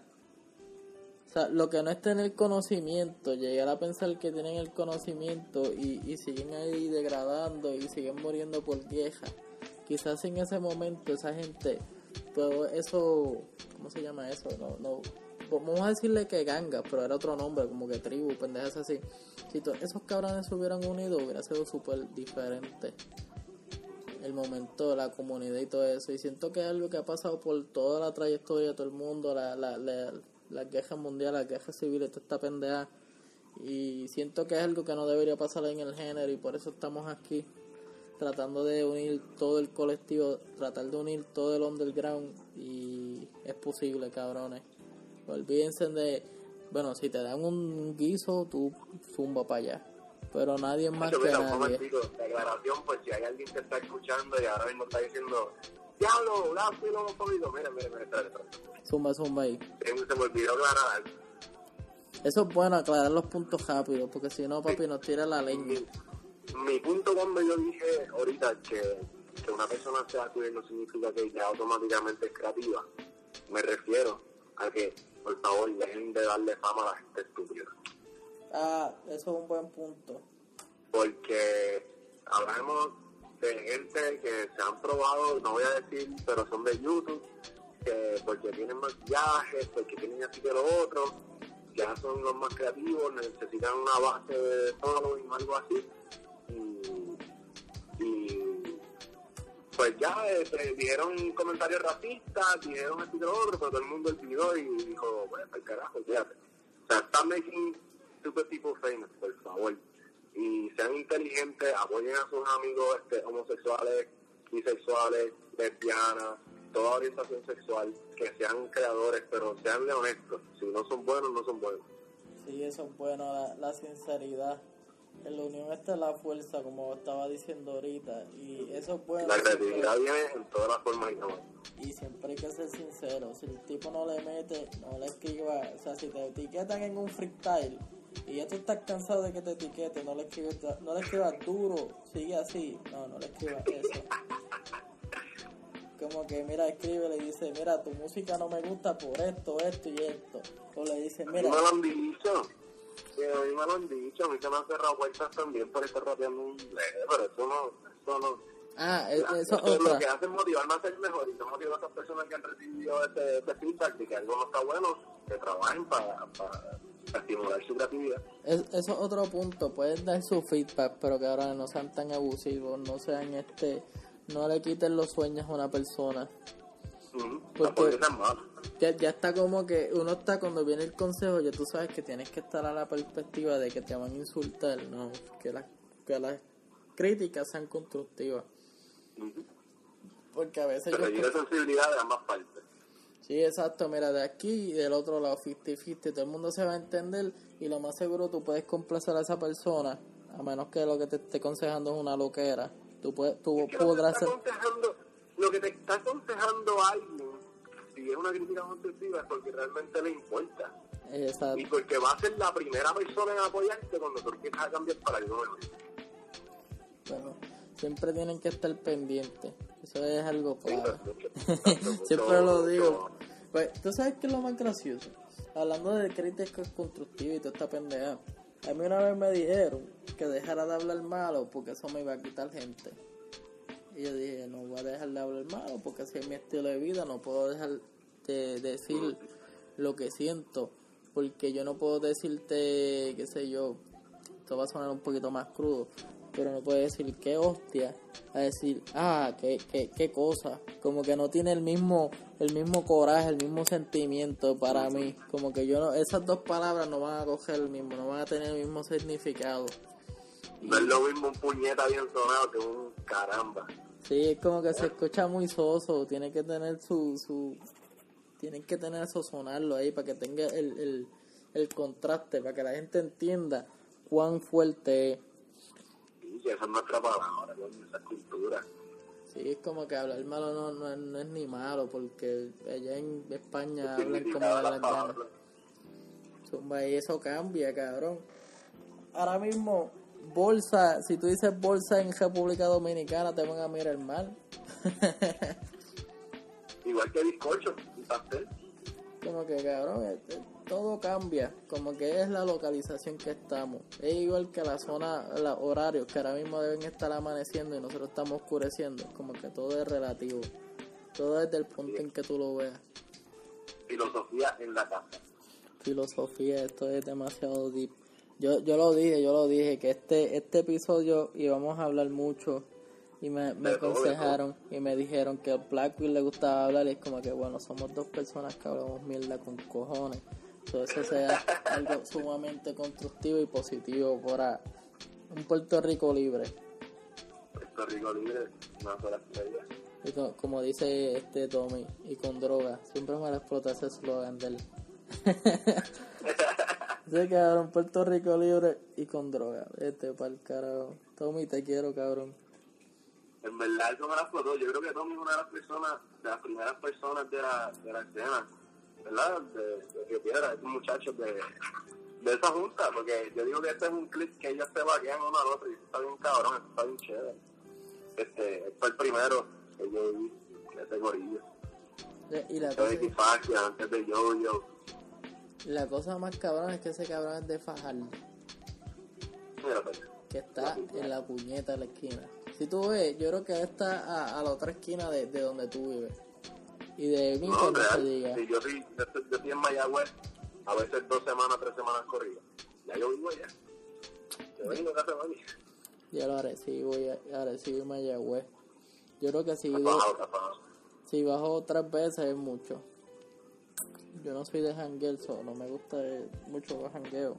O sea, lo que no es tener conocimiento, llegar a pensar que tienen el conocimiento y, y siguen ahí degradando y siguen muriendo por vieja. Quizás en ese momento esa gente, todo eso, ¿cómo se llama eso? No, no, vamos a decirle que ganga, pero era otro nombre, como que tribu, pendejas así. Si esos cabrones se hubieran unido, hubiera sido súper diferente el momento, la comunidad y todo eso. Y siento que es algo que ha pasado por toda la trayectoria de todo el mundo, la, la, la, las guerras mundiales, las guerras civiles, toda esta pendeja. Y siento que es algo que no debería pasar en el género y por eso estamos aquí tratando de unir todo el colectivo, tratar de unir todo el underground y es posible, cabrones. Olvídense de, bueno, si te dan un guiso, tú zumba para allá pero nadie más que nadie. declaración, pues si hay alguien que está escuchando y ahora mismo está diciendo, diablo, la fui homofóbico, mira, mira, mira, espérate, Zumba, zumba ahí. Se me olvidó aclarar Eso es bueno, aclarar los puntos rápido, porque si no, papi, nos tira la leña. Mi, punto cuando yo dije ahorita que, que una persona sea queer no significa que ya automáticamente es creativa, me refiero a que, por favor, dejen de darle fama a la gente estúpida. Ah, eso es un buen punto. Porque hablamos de gente que se han probado, no voy a decir, pero son de YouTube, que porque tienen maquillaje, porque tienen así que lo otro, ya son los más creativos, necesitan una base de following o algo así. Y, pues ya este, dijeron comentarios racistas, dijeron así que lo otro, pero todo el mundo olvidó y dijo, bueno, el carajo, fíjate. O sea, están making super people famous, por favor. Y sean inteligentes, apoyen a sus amigos este, homosexuales, bisexuales, lesbianas, toda orientación sexual, que sean creadores, pero sean honestos. Si no son buenos, no son buenos. Sí, eso es bueno, la, la sinceridad. En la unión está la fuerza, como estaba diciendo ahorita, y eso es bueno. La creatividad viene en todas las formas y Y siempre hay que ser sincero, si el tipo no le mete, no le escriba, o sea, si te etiquetan en un freestyle, y ya tú estás cansado de que te etiquete, no le escribas, no le escribas duro, sigue así, no, no le escribas eso. Como que, mira, escribe, le dice, mira, tu música no me gusta por esto, esto y esto. O le dice, mira... A mí me lo han dicho, a mí me lo han dicho, a mí se me han cerrado puertas también por estar rapeando inglés, pero eso no, eso no... Ah, eso, eso es Lo que hace es motivarme a ser mejor y motiva a esas personas que han recibido ese, ese feedback de que algo no está bueno, que trabajen para... para estimular su creatividad. eso es otro punto, pueden dar su feedback, pero que ahora no sean tan abusivos, no sean este, no le quiten los sueños a una persona. porque ya, ya está como que uno está cuando viene el consejo, ya tú sabes que tienes que estar a la perspectiva de que te van a insultar, no, que las que las críticas sean constructivas. Porque a veces Pero yo... sensibilidad de ambas partes. Sí, exacto, mira, de aquí y del otro lado, 50-50, todo el mundo se va a entender y lo más seguro tú puedes complacer a esa persona, a menos que lo que te esté aconsejando es una loquera. Tú, puedes, tú podrás ser... Lo que te está aconsejando alguien, si es una crítica constructiva, es porque realmente le importa. Exacto. Y porque va a ser la primera persona en apoyarte cuando tú a cambiar para algo mejor. Bueno, siempre tienen que estar pendientes. Eso es algo claro. *laughs* Siempre lo digo. Pues, ¿tú sabes qué es lo más gracioso? Hablando de críticas constructivas y toda esta pendeja. A mí una vez me dijeron que dejara de hablar malo porque eso me iba a quitar gente. Y yo dije, no voy a dejar de hablar malo porque así es mi estilo de vida, no puedo dejar de decir lo que siento. Porque yo no puedo decirte, qué sé yo, esto va a sonar un poquito más crudo, pero no puede decir qué hostia a decir ah qué, qué, qué cosa. Como que no tiene el mismo el mismo coraje el mismo sentimiento para mí. Como que yo no esas dos palabras no van a coger el mismo no van a tener el mismo significado. No es lo mismo un puñeta bien sonado que un caramba. Sí es como que se escucha muy soso tiene que tener su su tienen que tener eso sonarlo ahí para que tenga el, el, el contraste para que la gente entienda cuán fuerte es y esa es nuestra palabra, con esa cultura. Sí, es como que hablar malo no, no, no es ni malo, porque allá en España hablan como de las ganas. Zumba, y eso cambia, cabrón. Ahora mismo, bolsa, si tú dices bolsa en República Dominicana, te van a mirar mal. *laughs* Igual que bizcocho y pastel. Como que cabrón, este, todo cambia, como que es la localización que estamos. Es igual que la zona, los horarios que ahora mismo deben estar amaneciendo y nosotros estamos oscureciendo, como que todo es relativo. Todo desde el punto en que tú lo veas. Filosofía en la casa. Filosofía, esto es demasiado deep. Yo, yo lo dije, yo lo dije, que este, este episodio íbamos a hablar mucho y me, me todo, aconsejaron y me dijeron que a Blackwell le gustaba hablar y es como que bueno, somos dos personas que hablamos mierda con cojones. So, eso sea *laughs* algo sumamente constructivo y positivo para un Puerto Rico libre. Puerto Rico libre, sola estrella. Y co- como dice este Tommy, y con droga. Siempre me la explota ese slogan de él. Ese cabrón, Puerto Rico libre y con droga. Este pa'l carajo. Tommy, te quiero, cabrón. En verdad eso me la explotó. Yo creo que Tommy es una de las personas, de las primeras personas de la, de la escena, ¿verdad? De, de Río Piedra, es un muchacho de, de esa junta, porque yo digo que este es un clip que ellos se vaquean uno al otro y eso está bien cabrón, eso está bien chévere. Este, fue el primero que yo vi de ese gorillo. Y la De cosa, Facia, antes de Yo-Yo. la cosa más cabrón es que ese cabrón es de Fajardo, Mira, pues, que está en la puñeta de la esquina. Si tú ves, yo creo que está a, a la otra esquina de, de donde tú vives. Y de mí no, no se diga. Si yo, yo, estoy- yo estoy en Mayagüez, a veces dos semanas, tres semanas corridas. Ya yo vivo allá. Yo vengo cada semana. Ya lo Arecibo y Arecibo y Mayagüez. Yo creo que si, bajado. si bajo tres veces es mucho. Yo no soy de jangueo, no me gusta mucho el jangueo.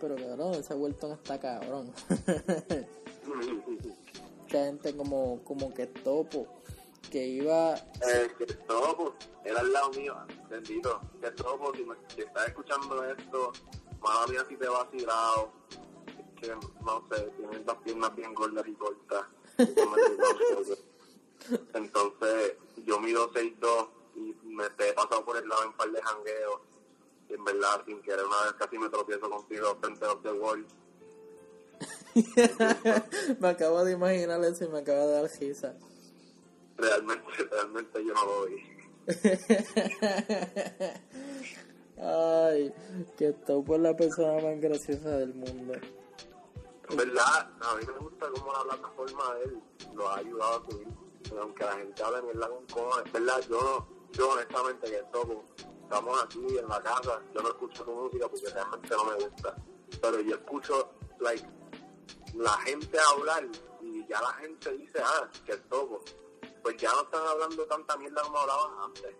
Pero cabrón, ese vuelto está cabrón. *laughs* Mucha gente como, como que topo, que iba... Eh, que Topo, era al lado mío, bendito. Que Topo, si, me, si estás escuchando esto, madre mía, si te vacilado. Es que, no sé, tienes las piernas bien gordas y cortas. *laughs* Entonces, yo mido 6'2 y me he pasado por el lado en par de jangueos. Y en verdad, sin querer, una vez casi me tropiezo contigo frente a The Wall. *laughs* me acabo de imaginar eso y me acaba de dar risa. Realmente, realmente yo no lo vi. *laughs* Ay, que topo es la persona más graciosa del mundo. En verdad, a mí me gusta cómo la plataforma de él lo ha ayudado a subir. Aunque la gente hable mierda con cojones, es verdad, yo, yo honestamente que toco, estamos aquí en la casa, yo no escucho tu música porque realmente no me gusta. Pero yo escucho, like, la gente hablar y ya la gente dice, ah, que toco. Pues ya no están hablando tanta mierda como hablaban antes.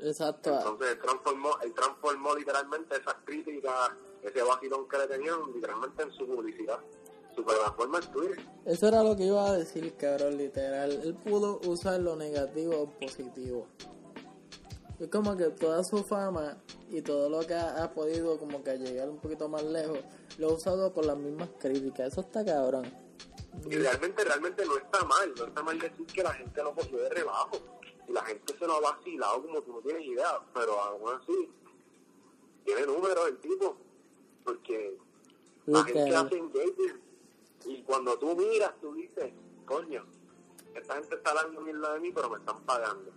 Exacto. Entonces él transformó, él transformó literalmente esas críticas, ese vacilón que le tenían, literalmente en su publicidad. Su plataforma es Twitter. Eso era lo que iba a decir, cabrón, literal. Él pudo usar lo negativo o positivo. Es como que toda su fama y todo lo que ha, ha podido como que llegar un poquito más lejos, lo ha usado con las mismas críticas. Eso está cabrón. Y realmente, realmente no está mal, no está mal decir que la gente lo cogió de rebajo. Y la gente se lo ha vacilado como tú no tienes idea, pero aún así, tiene números el tipo, porque la gente hace engagement. Y cuando tú miras, tú dices, coño, esta gente está hablando mierda de mí, pero me están pagando.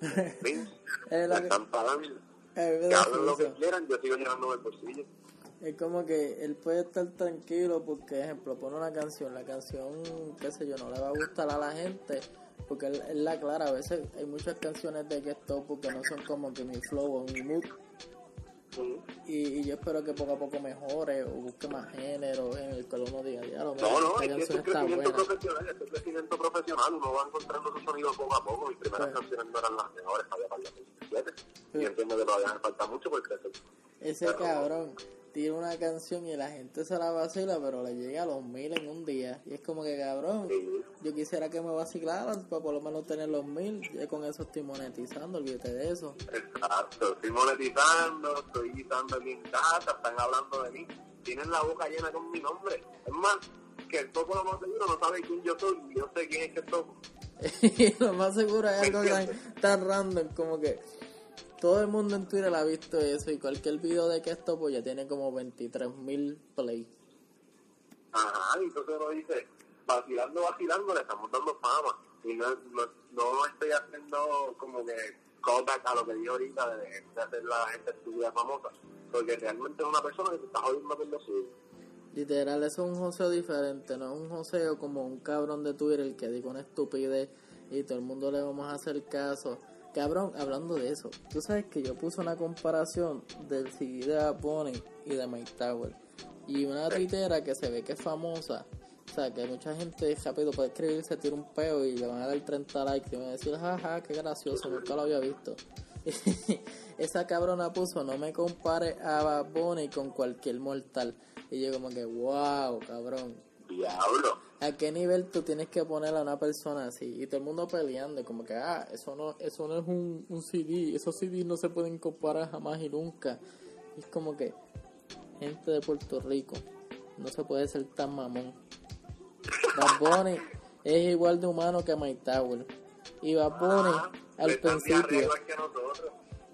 ¿Sí? *laughs* Es lo que- están pagando. Me Que da hablen lo que risa. quieran, yo sigo llenando el bolsillo. Es como que él puede estar tranquilo porque, ejemplo, pone una canción, la canción, qué sé yo, no le va a gustar a la gente, porque él, él la clara, a veces hay muchas canciones de que esto porque no son como que mi flow o mi mood. Y, y yo espero que poco a poco mejore o busque más género en el que uno diga, ya lo No, no, es que es está crecimiento profesional, es crecimiento profesional, uno va encontrando su sonido poco a poco, mis primeras Sí. canciones no eran las mejores, había para el 2017, Sí. y entiendo que todavía me falta mucho por crecer. Ese Pero- cabrón tiene una canción y la gente se la vacila, pero le llega a los mil en un día, y es como que cabrón, yo quisiera que me vacilaran para por lo menos tener los mil, ya con eso estoy monetizando, olvídate de eso. Exacto, estoy monetizando, estoy guisando en mi casa, están hablando de mí, tienen la boca llena con mi nombre. Es más, que el topo lo más seguro no sabe quién yo soy, y yo sé quién es el topo. *laughs* Lo más seguro es algo ¿Me tan, tan random como que todo el mundo en Twitter ha visto eso y cualquier video de que esto pues ya tiene como 23 mil play. Ajá, y entonces uno dice, vacilando, vacilando, le estamos dando fama. Y no, no, no estoy haciendo como que callback a lo que dijo ahorita de, de hacer la gente estúpida famosa. Porque realmente es una persona que se está jodiendo por lo suyo. Literal, eso es un joseo diferente, no es un joseo como un cabrón de Twitter que diga una estupidez y todo el mundo le vamos a hacer caso. Cabrón, hablando de eso, tú sabes que yo puse una comparación del CD de Bunny y de Mike Tower. Y una tuitera que se ve que es famosa, o sea, que mucha gente rápido puede escribirse, tira un peo y le van a dar 30 likes y van a decir, jaja, qué gracioso, nunca lo había visto. *laughs* Esa cabrona puso, no me compare a Bunny con cualquier mortal. Y yo como que, wow, cabrón. Diablo. ¿A qué nivel tú tienes que poner a una persona así? Y todo el mundo peleando, como que, ah, eso no, eso no es un, un CD, esos CD no se pueden comparar jamás y nunca. Y es como que, gente de Puerto Rico, no se puede ser tan mamón. Bad Bunny es igual de humano que Mike Tower. Y Bad Bunny, Ah, al están principio...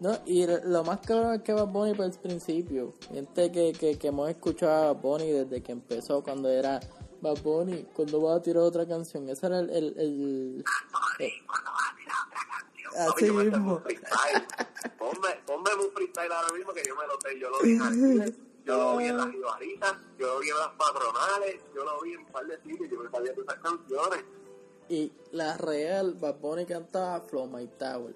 No, y lo más cabrón es que Bad Bunny por el principio, gente que, que, que hemos escuchado a Bad Bunny desde que empezó, cuando era Bad Bunny, cuando va a tirar otra canción, ese era el... el, el- eh, así Papi, yo me tengo mismo. un freestyle. Ponme, ponme un freestyle ahora mismo que yo me lo sé. Yo lo vi en Arquiles, yo lo vi en las Ibaritas, yo lo vi en las patronales, yo lo vi en un par de sitios, yo me sabía de esas canciones. Y la real, Bad Bunny cantaba Flow My Tower.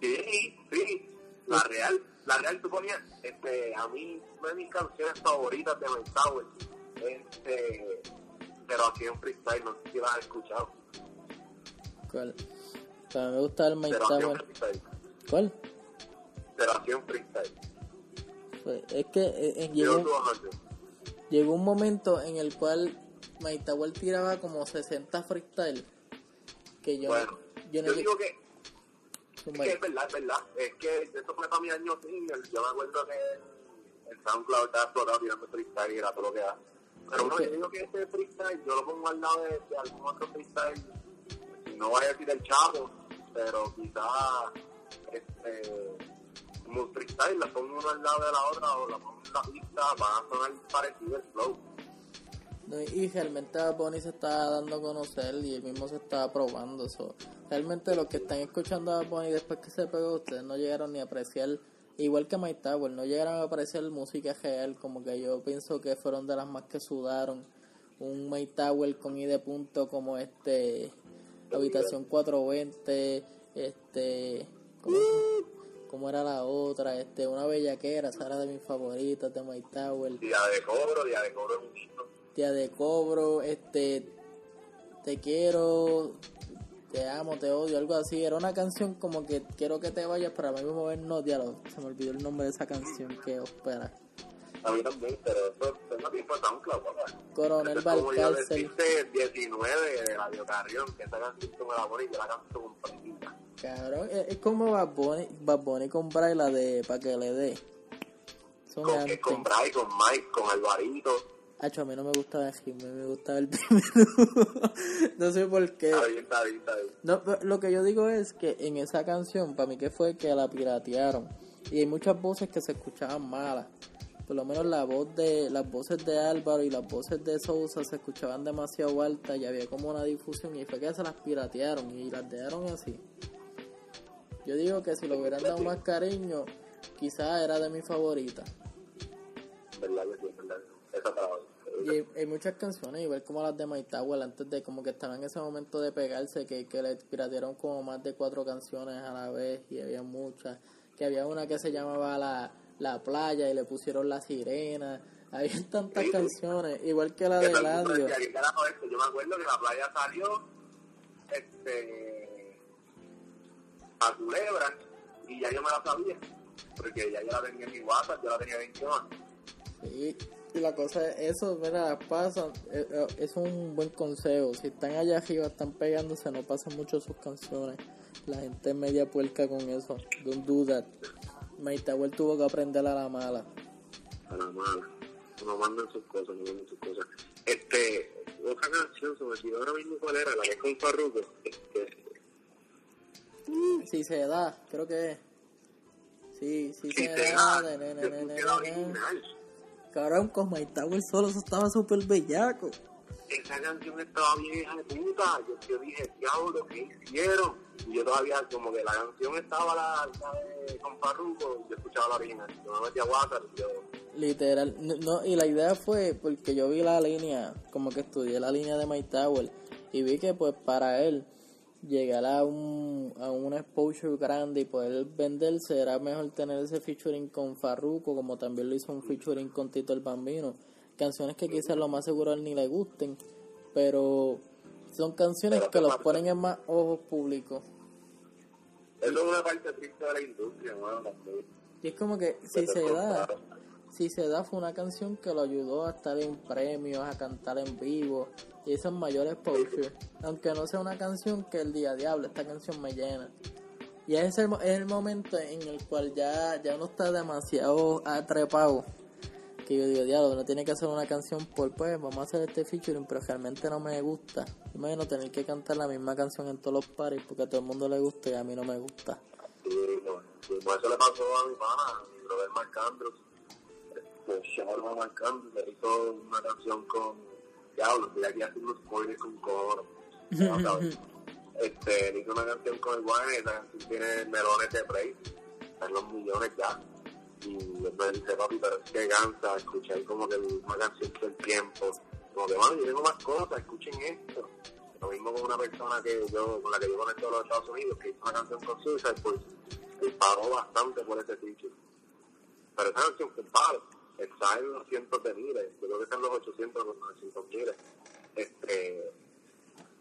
Sí, sí, la real, la real tú ponías, este, a mí, una de mis canciones favoritas de Mike Tower, este, pero aquí en freestyle, no sé si la has escuchado, ¿Cuál? O sea, me gusta el pero en Tower. freestyle, ¿Cuál? pero aquí en freestyle, Pues, es que eh, eh, yo llegó, llegó un momento en el cual Tower tiraba como 60 freestyle. Que yo, Bueno, yo no yo digo que Es que es verdad, es verdad. Es que eso fue para mi año single. Yo me acuerdo que el SoundCloud estaba explotado tirando freestyle y era todo lo que da. Pero bueno, yo digo que ese freestyle yo lo pongo al lado de, de algún otro freestyle. No voy a decir el chavo, pero quizás este, como freestyle, la pongo uno al lado de la otra o la pongo en la pista, van a sonar parecido el flow. No, y realmente Bunny se está dando a conocer y él mismo se está probando eso. Realmente los que están escuchando a Bunny después que se pegó, ustedes no llegaron ni a apreciar, igual que Mike Tower, no llegaron a apreciar música real, como que yo pienso que fueron de las más que sudaron. Un Mike Tower con I de punto como este, Habitación 420, este, ¿cómo, cómo era la otra? Este, una bellaquera, esa era de mis favoritas de Mike Tower. Día de cobro, día de cobro es un himno. Día de cobro, este, te quiero, te amo, te odio, algo así. Era una canción como que quiero que te vayas, pero a mí mismo ver no, diálogo. Se me olvidó el nombre de esa canción que espera. A mí también, pero eso eso no tiempo de SoundCloud, papá. Coronel Valcárcel. decirte 19 de Radio Carrión, que esa canción me la pones y yo la canto completita. Cabrón, es, es como Bad Bunny, Bad Bunny Bray, la de Pa' que le dé. Son Con, antes. con Bray, con Mike, con Alvarito. Hacho, a mí no me gustaba el Jimmy, me gustaba el *laughs* primero. no sé por qué. Está bien, está bien, está bien. No, lo que yo digo es que en esa canción, para mí que fue que la piratearon. Y hay muchas voces que se escuchaban malas. Por lo menos la voz de, las voces de Álvaro y las voces de Sousa se escuchaban demasiado altas y había como una difusión y fue que se las piratearon y las dejaron así. Yo digo que si le hubieran dado más cariño, quizás era de mis favoritas. ¿Verdad? ¿Verdad? Y hay, muchas canciones, igual como las de My Tower, antes de como que estaban en ese momento de pegarse, que, que le piratearon como más de cuatro canciones a la vez y había muchas. Que había una que se llamaba La, la Playa y le pusieron La Sirena. Había *laughs* tantas Sí, sí. canciones, igual que la de todo el mundo Ladio. decía, ¿qué carajo es esto? Yo me acuerdo que la playa salió este, a Culebra y ya yo me la sabía. Porque ya yo la tenía en mi WhatsApp, yo la tenía en mi Sí, y la cosa es eso, mira, las pasan, eh, eh, es un buen consejo. Si están allá arriba, están pegándose, no pasan mucho sus canciones. La gente es media puerca con eso. Don't do that. Tower tuvo que aprender a la mala. a la mala. No mandan sus cosas, no mandan sus cosas. Este, otra canción, se me olvidó ahora mismo cuál era, la que es con Farruko. Este, Si se da, creo que es. Sí, sí si se da. da, na, na, Cabrón, con My Tower solo eso estaba súper bellaco. Esa canción estaba bien hija de puta. Yo, yo dije, diablo, ¿qué hicieron? Y yo todavía, como que la canción estaba la, la con Farruko, yo escuchaba la original. Yo me metí a WhatsApp y yo... Literal, no, y la idea fue porque yo vi la línea, como que estudié la línea de My Tower y vi que pues para él llegar a un, a un exposure grande y poder venderse era mejor tener ese featuring con Farruko como también lo hizo un featuring con Tito el Bambino. Canciones que quizás lo más seguro a él ni le gusten pero son canciones que los ponen en más ojos públicos. Eso es una parte triste de la industria y es como que si se da si se da fue una canción que lo ayudó a estar en premios, a cantar en vivo y esos mayores exposure. Aunque no sea una canción que el día diablo, esta canción me llena. Y es el, es el momento en el cual ya, ya uno está demasiado atrepado. Que yo digo, diablo, uno tiene que hacer una canción por pues, vamos a hacer este featuring, pero realmente no me gusta. Imagino tener que cantar la misma canción en todos los paris porque a todo el mundo le gusta y a mí no me gusta. Sí, no, eso le pasó a mi pana, Robert Marc pues Shawarma marcando, se hizo una canción con Diablo, estoy aquí haciendo spoilers con coro. este, hizo una canción con el esa canción tiene melones de play, están los millones ya. Y me dice, papi, pero es que cansa escuchar como que una canción todo el tiempo. Como que, bueno, yo tengo más cosas, escuchen esto. Lo mismo con una persona que yo, con la que yo conecto a los Estados Unidos, que hizo una canción con Suicide, pues, y pagó bastante por ese feature. Pero esa canción fue palo está en los cientos de miles, yo creo que está en los 800 o los 900 miles. Este,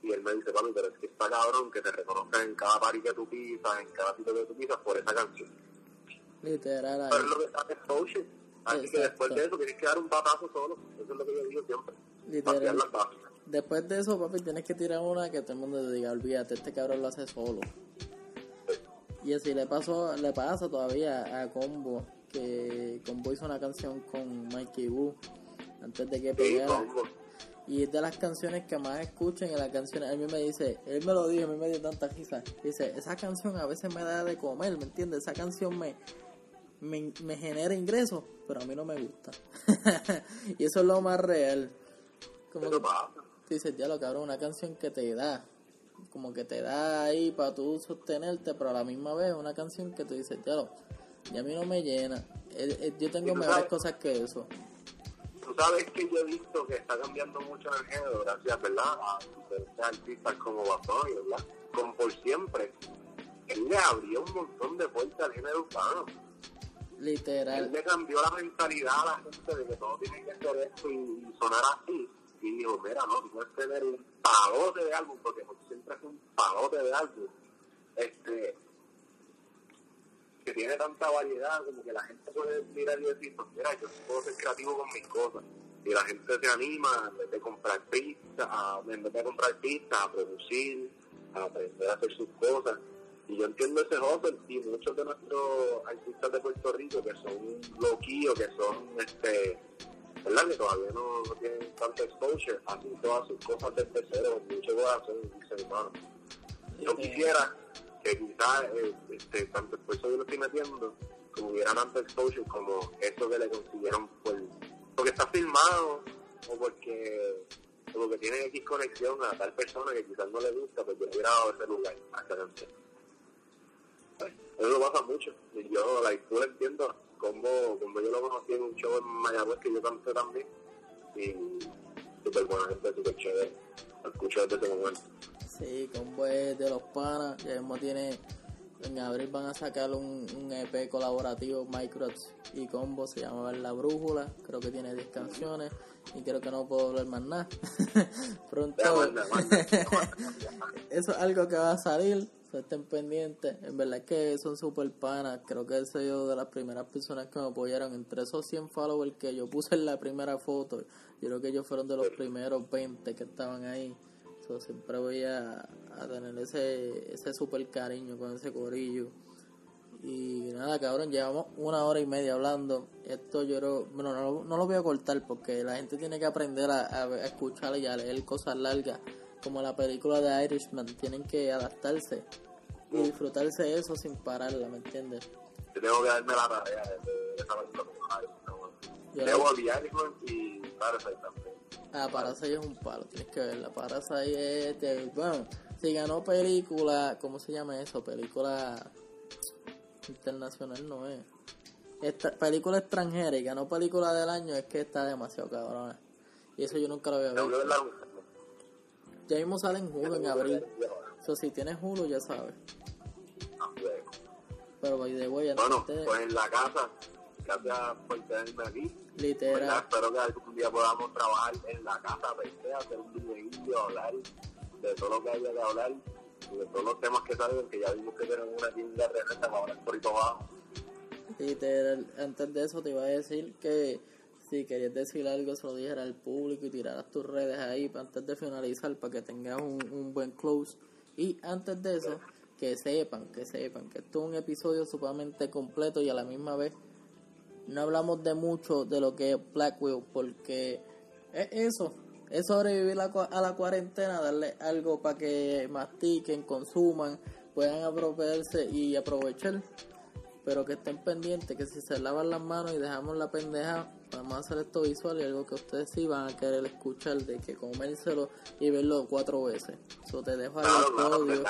y él me dice, papi, pero es que está cabrón que te reconozcan en cada party que tú pisas, en cada sitio que tú pisas por esa canción. Literal. Pero es lo que está exposure. Así que después de eso tienes que dar un papazo solo. Eso es lo que yo digo siempre. Literal. Después de eso, papi, tienes que tirar una que todo el mundo te diga, olvídate, este cabrón lo hace solo. Y así le pasó, le pasa todavía a Combo que Combo hizo una canción con Mikey Wu antes de que pegara. y es de las canciones que más escuchen en la canción. A mí me dice, él me lo dijo, a mí me dio tanta risa. Dice, esa canción a veces me da de comer, ¿me entiendes? Esa canción me, me, genera ingresos, pero a mí no me gusta. *laughs* y eso es lo más real. Como que, dices, ya lo cabrón, una canción que te da, como que te da ahí para tú sostenerte, pero a la misma vez una canción que te dice, ya lo y a mí no me llena. yo tengo mejores cosas que eso. Tú sabes que yo he visto que está cambiando mucho el género, gracias, ¿verdad? A artistas como Batón, ¿verdad? Como por siempre. Él le abrió un montón de puertas al género urbano. Literal. Él le cambió la mentalidad a la gente de que todo tiene que ser esto y, sonar así. Y dijo, mira, no, tú puedes tener un palote de álbum, porque siempre es un palote de álbum. Este, que tiene tanta variedad, como que la gente puede mirar y decir, pues mira, yo puedo ser creativo con mis cosas. Y la gente se anima en vez de comprar pistas, a, en vez de comprar pistas, a producir, a aprender a hacer sus cosas. Y yo entiendo ese hustle y muchos de nuestros artistas de Puerto Rico que son loquillos, que son, este, ¿verdad? Que todavía no, tienen tanto exposure, hacen todas sus cosas desde cero, mucho corazón y humano. Yo quisiera que quizás eh, este, tanto el yo lo estoy metiendo, que hubiera tanto exposure como eso que le consiguieron por, porque está filmado o porque, o porque tiene X conexión a tal persona que quizás no le gusta, pues yo hubiera dado ese lugar a esta canción. Eso lo pasa mucho. Y yo, la tú entiendo como, como yo lo conocí en un show en Mayagüez que yo canté también. Y súper buena gente, súper chévere. Escucho desde ese momento. Sí, Combo es de los panas. Ya mismo tiene. En abril van a sacar un, un EP colaborativo, Microts y Combo, se llama La Brújula. Creo que tiene 10 canciones y creo que no puedo hablar más nada. *laughs* Pronto. *laughs* Eso es algo que va a salir. estén pendientes. En verdad es que son super panas. Creo que soy yo de las primeras personas que me apoyaron. Entre esos 100 followers que yo puse en la primera foto, yo creo que ellos fueron de los primeros 20 que estaban ahí siempre voy a, tener ese, ese super cariño con ese corillo. Y nada, cabrón, llevamos una hora y media hablando. Esto yo creo, bueno, no, lo voy a cortar porque la gente tiene que aprender a, escuchar y a leer cosas largas, como la película de Irishman. Tienen que adaptarse y disfrutarse de eso sin pararla, ¿me entiendes? Yo tengo que darme la tarea de esa película Debo Irishman y Parasite también. Ah, Parasite es un palo, tienes que verla. Parasite es, bueno, si ganó película, ¿cómo se llama eso? Película internacional no es. Esta, película extranjera y ganó película del año es que está demasiado cabrona. Y eso yo nunca lo había visto. Ya mismo sale en Hulu en abril. Eso si tienes Hulu ya sabes. Ah, bueno. Pero by the way, Bueno, antes de- pues en la casa, gracias por tenerme aquí. ¿verdad? literal, Espero que algún día podamos trabajar en la casa, pensé, hacer un videíto, hablar de todo lo que haya que hablar, de todos los temas que salen, que ya vimos que tenemos una tienda de renta para hablar por ahí para abajo. literal, antes de eso te iba a decir que si querías decir algo se lo dijera al público y tiraras tus redes ahí pa- antes de finalizar para que tengas un, un buen close. Y antes de eso, que sepan, que sepan que esto es un episodio sumamente completo y a la misma vez no hablamos de mucho de lo que es Black Widow porque es eso, es sobrevivir a la cuarentena, darle algo para que mastiquen, consuman, puedan apropiarse y aprovechar, pero que estén pendientes que si se lavan las manos y dejamos la pendeja, vamos a hacer esto visual y algo que ustedes sí van a querer escuchar de que comérselo y verlo cuatro veces. Eso te dejo claro, podio,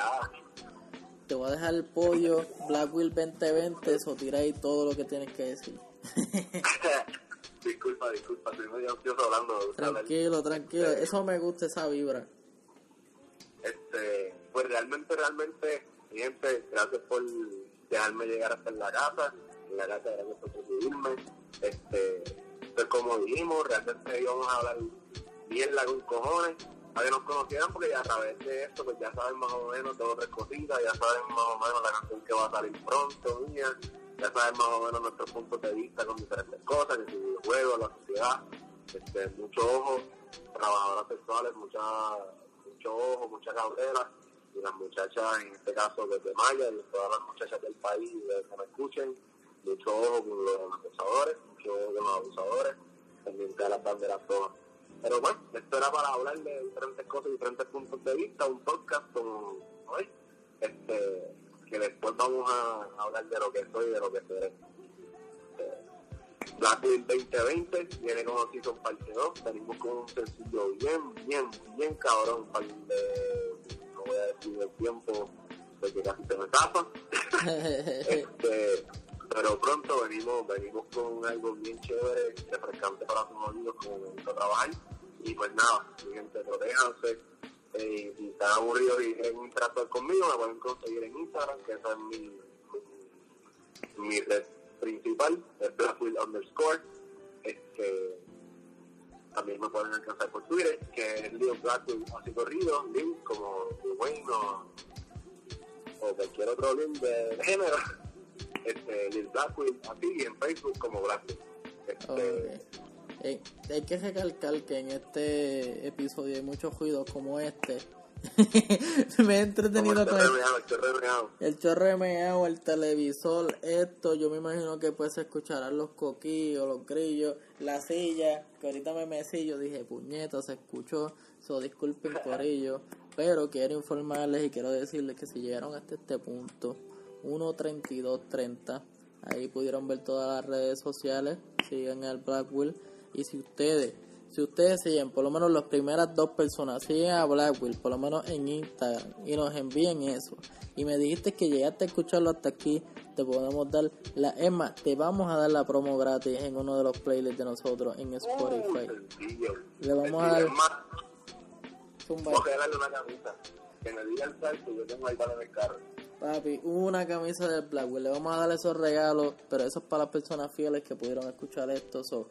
te voy a dejar el podio, Blackwill 2020, eso tira ahí todo lo que tienes que decir. *laughs* disculpa, disculpa, estoy medio ansioso hablando. Tranquilo, tranquilo. Eso me gusta, esa vibra. Este, pues realmente, realmente, gente, gracias por dejarme llegar hasta en la casa, en la casa gracias por recibirme. Este, pues como dijimos, realmente íbamos a hablar bien la con cojones, para que nos conocieran, porque ya a través de esto, pues ya saben más o menos dos o tres cositas, ya saben más o menos la canción que va a salir pronto, mía, ya saben más o menos nuestros puntos de vista con diferentes cosas, si videojuegos, la sociedad, este, mucho ojo, trabajadoras sexuales, mucha, mucho ojo, mucha cautela, y las muchachas, en este caso desde Maya, y todas las muchachas del país que me escuchen, mucho ojo con los abusadores, mucho ojo con los abusadores, pendiente de las banderas todas. Pero bueno, esto era para hablar de diferentes cosas, diferentes puntos de vista, un podcast como hoy, este, que después vamos a hablar de lo que soy y de lo que seré. Blackwood 2020 viene con Season Parte 2, venimos con un sencillo bien, bien, bien cabrón, para no voy a decir el tiempo, porque casi se me tapa, *laughs* este, pero pronto venimos venimos con algo bien chévere, refrescante para sus oídos, como me gusta trabajar, y pues nada, mi gente, protéjanse, eh, si están aburridos y quieren interactuar conmigo, me pueden conseguir en Instagram, que esa es mi, mi, red principal, es Blackwood underscore, este, también me pueden alcanzar por Twitter, que es Leo Blackwood así corrido, link como Wayne o, cualquier otro link de género, *laughs* este, Lil Blackwood así, y en Facebook como Blackwood. Este. Eh, hay que recalcar que en este episodio hay muchos ruidos como este. *laughs* me he entretenido como con el el, el terremeado. el el televisor, esto. Yo me imagino que pues se escucharán los coquillos, los grillos, la silla. Que ahorita me mecí, yo dije, puñeta, se escuchó. So, disculpen por *laughs* ello. Pero quiero informarles y quiero decirles que si llegaron hasta este punto, 1.32.30, ahí pudieron ver todas las redes sociales. Sigan al Blackwell. Y si ustedes, si ustedes siguen, por lo menos las primeras dos personas, siguen a Blackwell, por lo menos en Instagram, y nos envíen eso. Y me dijiste que llegaste a escucharlo hasta aquí, te podemos dar la. Es más, te vamos a dar la promo gratis en uno de los playlists de nosotros en Spotify. Le vamos a dar- Zumba. voy a regalarle una camisa. Que me diga el salto, yo tengo ahí para en el carro. Papi, una camisa del Blackwell. Le vamos a dar esos regalos, pero eso es para las personas fieles que pudieron escuchar esto. So,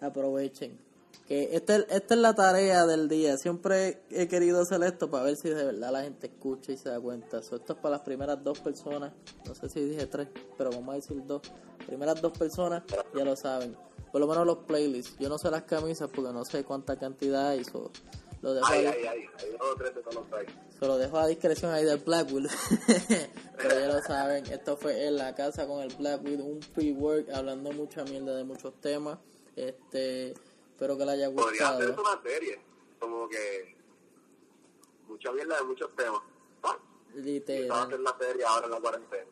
aprovechen. Que esta es, esta es la tarea del día. Siempre he querido hacer esto para ver si de verdad la gente escucha y se da cuenta. So, esto es para las primeras dos personas. No sé si dije tres, pero vamos a decir dos. Primeras dos personas, ya lo saben. Por lo menos los playlists. Yo no sé las camisas porque no sé cuánta cantidad hay. So, lo dejo Ay, ahí. ay, ay, tres. Se lo dejo a discreción ahí del Blackwood. *laughs* Pero ya lo saben, esto fue en la casa con el Blackwood, un pre-work hablando mucha mierda de muchos temas. Este, espero que le haya Podría hacerse gustado. una serie, como que mucha mierda de muchos temas. Ah, Literal, hacer la serie ahora en la cuarentena.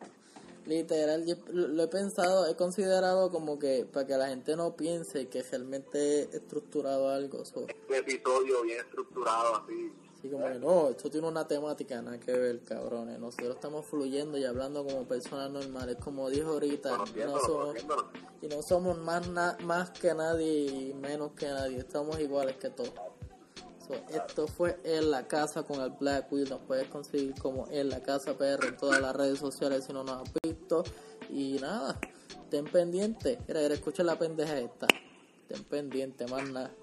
literal, yo lo he pensado, he considerado como que para que la gente no piense que realmente he estructurado algo. so, Un episodio bien estructurado, así. Y como que no, esto tiene una temática, nada que ver, cabrones. Nosotros estamos fluyendo y hablando como personas normales. Como dijo ahorita, no somos, y no somos más, más que nadie y menos que nadie. Estamos iguales que todos. esto fue En la Casa con el Black Wheel. Nos puedes conseguir como En la Casa PR en todas las redes sociales si no nos has visto. Y nada, ten pendiente. Mira, escucha la pendeja esta. Ten pendiente, más nada.